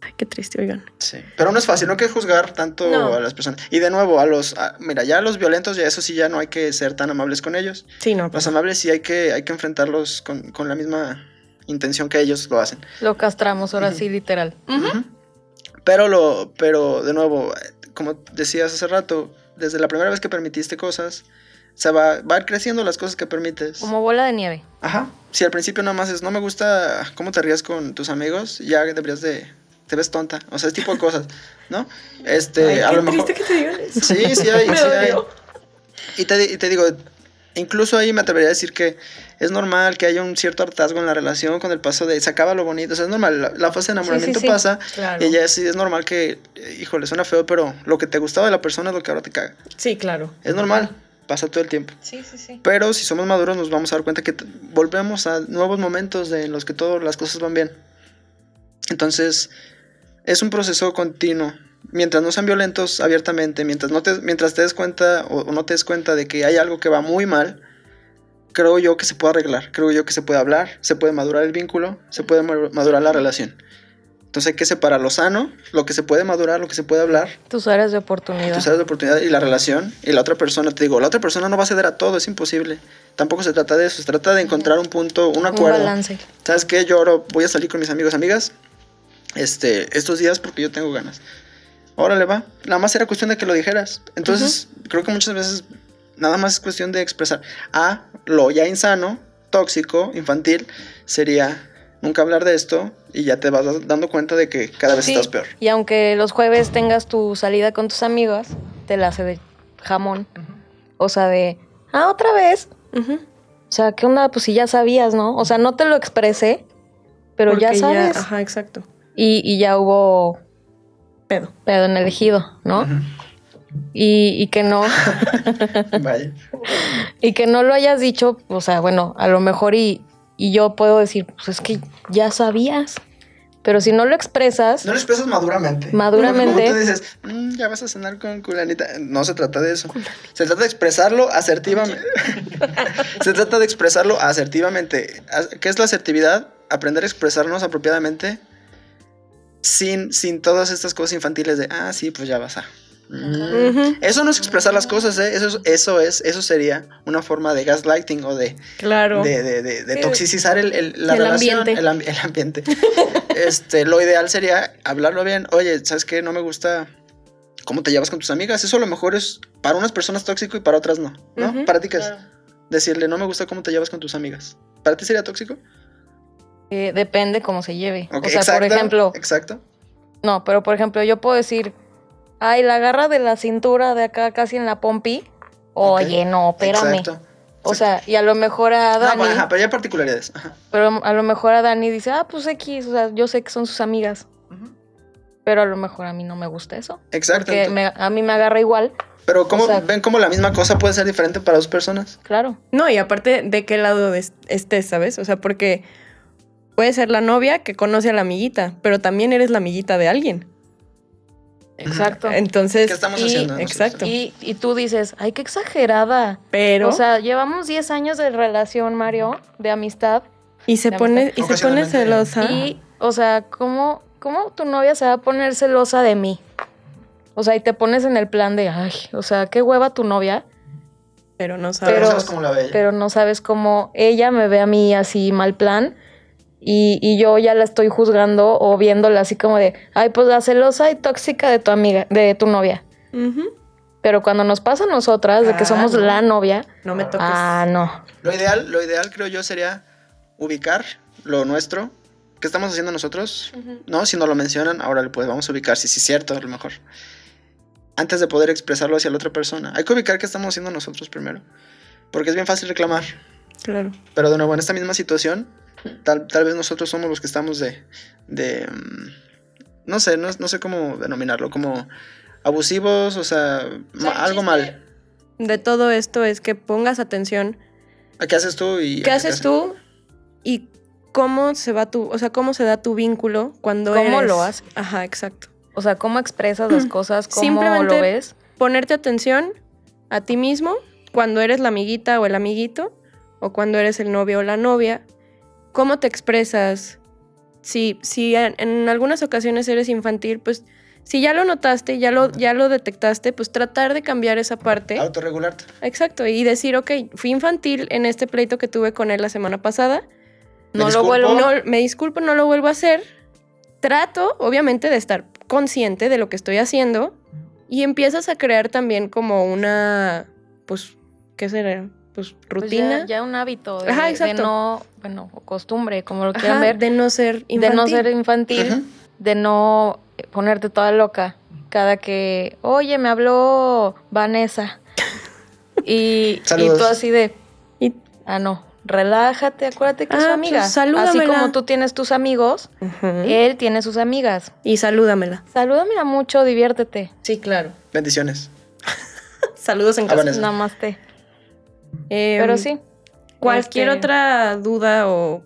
Ay, qué triste, oigan. Sí. Pero no es fácil, no hay que juzgar tanto No. a las personas. Y de nuevo, a los, a- mira, ya a los violentos, ya eso sí, ya no hay que ser tan amables con ellos. Sí, no, pues, Los amables sí hay que, hay que enfrentarlos con, con la misma intención que ellos lo hacen. Lo castramos ahora sí, literal. Pero lo, pero de nuevo, como decías hace rato, desde la primera vez que permitiste cosas, se va, va a ir creciendo las cosas que permites. Como bola de nieve. Ajá. Si al principio nada más es, no me gusta cómo te rías con tus amigos, ya deberías de, te ves tonta. O sea, ese tipo de cosas, ¿no? Este, Ay, a qué lo mejor... triste que te digan eso. Sí, sí hay, Me sí hay. dolió. Y te, di- y te digo, incluso ahí me atrevería a decir que es normal que haya un cierto hartazgo en la relación con el paso de se acaba lo bonito. O sea, es normal, la, la fase de enamoramiento sí. pasa Claro. y ya sí es normal que, híjole, suena feo, pero lo que te gustaba de la persona es lo que ahora te caga. Sí, claro. Es normal. pasa todo el tiempo. Sí, sí, sí. Pero si somos maduros nos vamos a dar cuenta que volvemos a nuevos momentos de en los que todas las cosas van bien. Entonces, es un proceso continuo. Mientras no sean violentos abiertamente, mientras, no te, mientras te des cuenta o, o no te des cuenta de que hay algo que va muy mal, creo yo que se puede arreglar. Creo yo que se puede hablar, se puede madurar el vínculo, se puede ma- madurar la relación. Entonces hay que separar lo sano, lo que se puede madurar, lo que se puede hablar, Tus áreas de oportunidad. tus áreas de oportunidad y la relación y la otra persona. Te digo, la otra persona no va a ceder a todo, es imposible. Tampoco se trata de eso, se trata de encontrar un punto, un un acuerdo. balance. ¿Sabes qué? Yo ahora voy a salir con mis amigos, amigas, este, estos días porque yo tengo ganas. Órale, va. Nada más era cuestión de que lo dijeras. Entonces, creo que muchas veces nada más es cuestión de expresar. A, lo ya insano, tóxico, infantil, sería nunca hablar de esto y ya te vas da- dando cuenta de que cada vez Sí, estás peor. Y aunque los jueves tengas tu salida con tus amigos, te la hace de jamón. O sea, de, ah, otra vez. O sea, ¿qué onda? Pues si ya sabías, ¿no? O sea, no te lo expresé, pero ya sabes. ajá, exacto. y, y ya hubo Pedo. pedo en el ejido, ¿no? y, y que no, Vaya. y que no lo hayas dicho, o sea, bueno, a lo mejor y, y yo puedo decir, pues es que ya sabías. Pero si no lo expresas, No lo expresas maduramente. Maduramente. Como tú dices, "Mm, ya vas a cenar con culanita. No se trata de eso. Se trata de expresarlo asertivamente. se trata de expresarlo asertivamente. As- ¿Qué es la asertividad? Aprender a expresarnos apropiadamente sin, sin todas estas cosas infantiles de, ah, sí, pues ya vas a. Mm. Eso no es expresar las cosas, ¿eh? Eso, es- eso es, eso sería una forma de gaslighting o de, Claro. de, de, de- toxicizar el, el- la El relación, ambiente. El, ambi- el ambiente. este, lo ideal sería hablarlo bien. Oye, ¿sabes qué? No me gusta cómo te llevas con tus amigas. Eso a lo mejor es para unas personas tóxico y para otras no. ¿no? Para ti, ¿qué es? Decirle, no me gusta cómo te llevas con tus amigas. ¿Para ti sería tóxico? Eh, depende cómo se lleve. Ok, o sea, exacto, por ejemplo, Exacto. no, pero por ejemplo, yo puedo decir, ay, la agarra de la cintura de acá casi en la pompi. Oye, no, espérame. Exacto. O sea, y a lo mejor a No, Dani, ajá, pero ya particularidades. Ajá. pero a lo mejor a Dani dice, ah, pues X, o sea, yo sé que son sus amigas, pero a lo mejor a mí no me gusta eso. Exacto. Porque ento- me- a mí me agarra igual, pero ¿cómo o sea- ven cómo la misma cosa puede ser diferente para dos personas? claro. No, y aparte de qué lado estés, ¿sabes? O sea, porque puede ser la novia que conoce a la amiguita, pero también eres la amiguita de alguien. Exacto. Entonces, ¿Qué estamos y- haciendo? nosotros? exacto. Y, y tú dices, ay, qué exagerada. pero O sea, llevamos 10 años de relación, Mario, de amistad. y se pone amistad. y se pone celosa. Y, o sea, ¿cómo, ¿cómo tu novia se va a poner celosa de mí? O sea, y te pones en el plan de, ay, o sea, qué hueva tu novia, pero no Pero, sabes. no pero- sabes cómo la ve ella. pero no sabes cómo ella me ve a mí así mal plan. Y, y yo ya la estoy juzgando o viéndola así como de, ay, pues la celosa y tóxica de tu amiga, de tu novia. Pero cuando nos pasa a nosotras, de que Ah, somos no. la novia, No me toques. ah, no. Lo ideal, lo ideal creo yo sería ubicar lo nuestro. ¿Qué estamos haciendo nosotros? No, si no lo mencionan, ahora pues vamos a ubicar si sí es cierto, a lo mejor. Antes de poder expresarlo hacia la otra persona. Hay que ubicar qué estamos haciendo nosotros primero. Porque es bien fácil reclamar. Claro. Pero de nuevo, en esta misma situación, tal, tal vez nosotros somos los que estamos de. de mm, no sé, no, no sé cómo denominarlo. Como abusivos, o sea, algo mal. De todo esto es que pongas atención ¿A ¿Qué haces tú? y qué haces tú y cómo se va tu, o sea, cómo se da tu vínculo cuando ¿Cómo eres- lo haces? Ajá, exacto. O sea, ¿cómo expresas las cosas? ¿Cómo Simplemente- lo ves? Ponerte atención a ti mismo cuando eres la amiguita o el amiguito o cuando eres el novio o la novia. ¿Cómo te expresas? Si, si en, en algunas ocasiones eres infantil, pues si ya lo notaste, ya lo, ya lo detectaste, pues tratar de cambiar esa parte. Autorregularte. Exacto, y decir, ok, fui infantil en este pleito que tuve con él la semana pasada. Me No lo vuelvo. No, me disculpo, no lo vuelvo a hacer. Trato, obviamente, de estar consciente de lo que estoy haciendo y empiezas a crear también como una, pues, ¿qué será? Pues Pues rutina. ya, ya un hábito de, Ajá, de no, bueno, costumbre, como lo Ajá, quieran ver, de no ser infantil. de no ser infantil, de no ponerte toda loca cada que, oye, me habló Vanessa. Y, y tú así de, Y- ah, no, relájate, acuérdate que es Ah, su pues, amiga. así salúdamela. como tú tienes tus amigos, él tiene sus amigas. Y salúdamela. Salúdamela mucho, diviértete. Sí, claro. Bendiciones. Saludos en Ah, casa. Namaste. Em, Pero sí. Cualquier este, otra duda o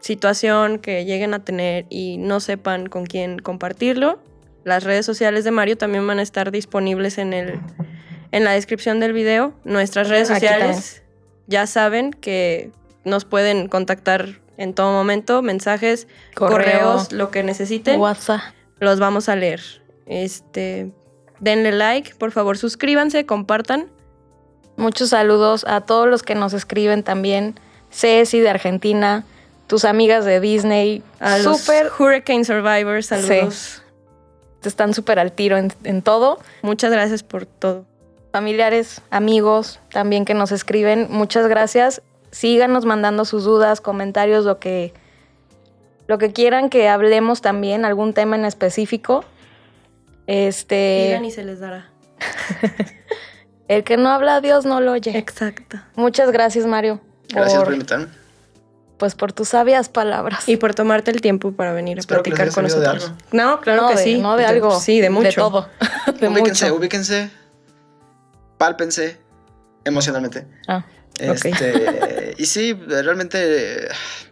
situación que lleguen a tener y no sepan con quién compartirlo, las redes sociales de Mario también van a estar disponibles en, el, en la descripción del video. Nuestras redes sociales ya saben que nos pueden contactar en todo momento, mensajes, Correo. correos, lo que necesiten WhatsApp. los vamos a leer. Este, denle like, por favor, suscríbanse, compartan. Muchos saludos a todos los que nos escriben también. Ceci de Argentina, tus amigas de Disney. A los Súper. Hurricane Survivors, saludos. Están súper al tiro en, en todo. Muchas gracias por todo. Familiares, amigos también que nos escriben. Muchas gracias. Síganos mandando sus dudas, comentarios, lo que, lo que quieran que hablemos también, algún tema en específico. Este, Digan y se les dará. el que no habla, Dios no lo oye. Exacto. Muchas gracias, Mario, Gracias por, por invitarme. pues por tus sabias palabras. Y por tomarte el tiempo para venir a Espero platicar con nosotros. No, claro no que de, sí. no de De- algo. Sí, de mucho. De todo. De ubíquense, mucho. ubíquense, pálpense emocionalmente. Ah. Este, y sí, realmente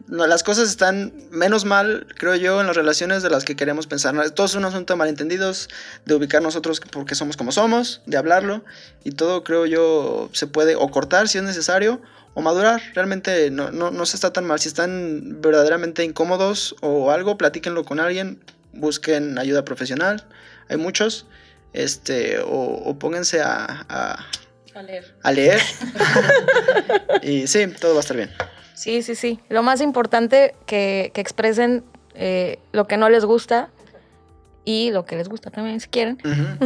las cosas están menos mal, creo yo, en las relaciones de las que queremos pensar. Todo es un asunto de malentendidos, de ubicar nosotros porque somos como somos, de hablarlo, y todo creo yo se puede o cortar si es necesario o madurar. Realmente no, no, no se está tan mal. Si están verdaderamente incómodos o algo, platíquenlo con alguien, busquen ayuda profesional. Hay muchos. Este, o, pónganse a, a leer. a leer. y sí, todo va a estar bien. Sí, sí, sí. Lo más importante que, que expresen eh, lo que no les gusta y lo que les gusta también, si quieren.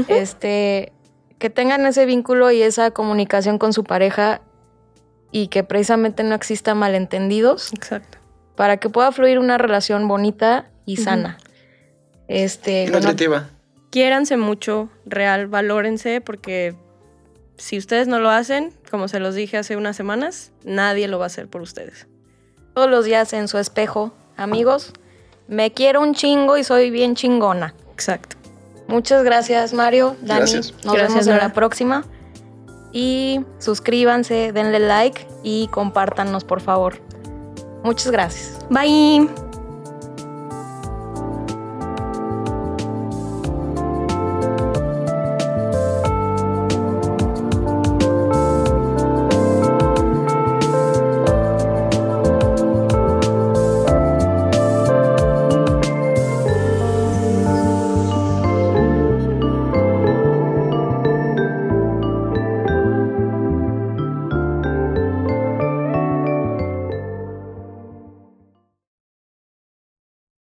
Este, que tengan ese vínculo y esa comunicación con su pareja y que precisamente no exista malentendidos Exacto. para que pueda fluir una relación bonita y sana. Este, Y bueno, nutritiva. Quiéranse mucho, real, valórense, porque si ustedes no lo hacen, como se los dije hace unas semanas, nadie lo va a hacer por ustedes. todos los días en su espejo, amigos, me quiero un chingo y soy bien chingona. Exacto. Muchas gracias, Mario, Dani. Gracias. Nos Gracias, vemos en Nora. la próxima. Y suscríbanse, denle like y compártanos, por favor. Muchas gracias. Bye.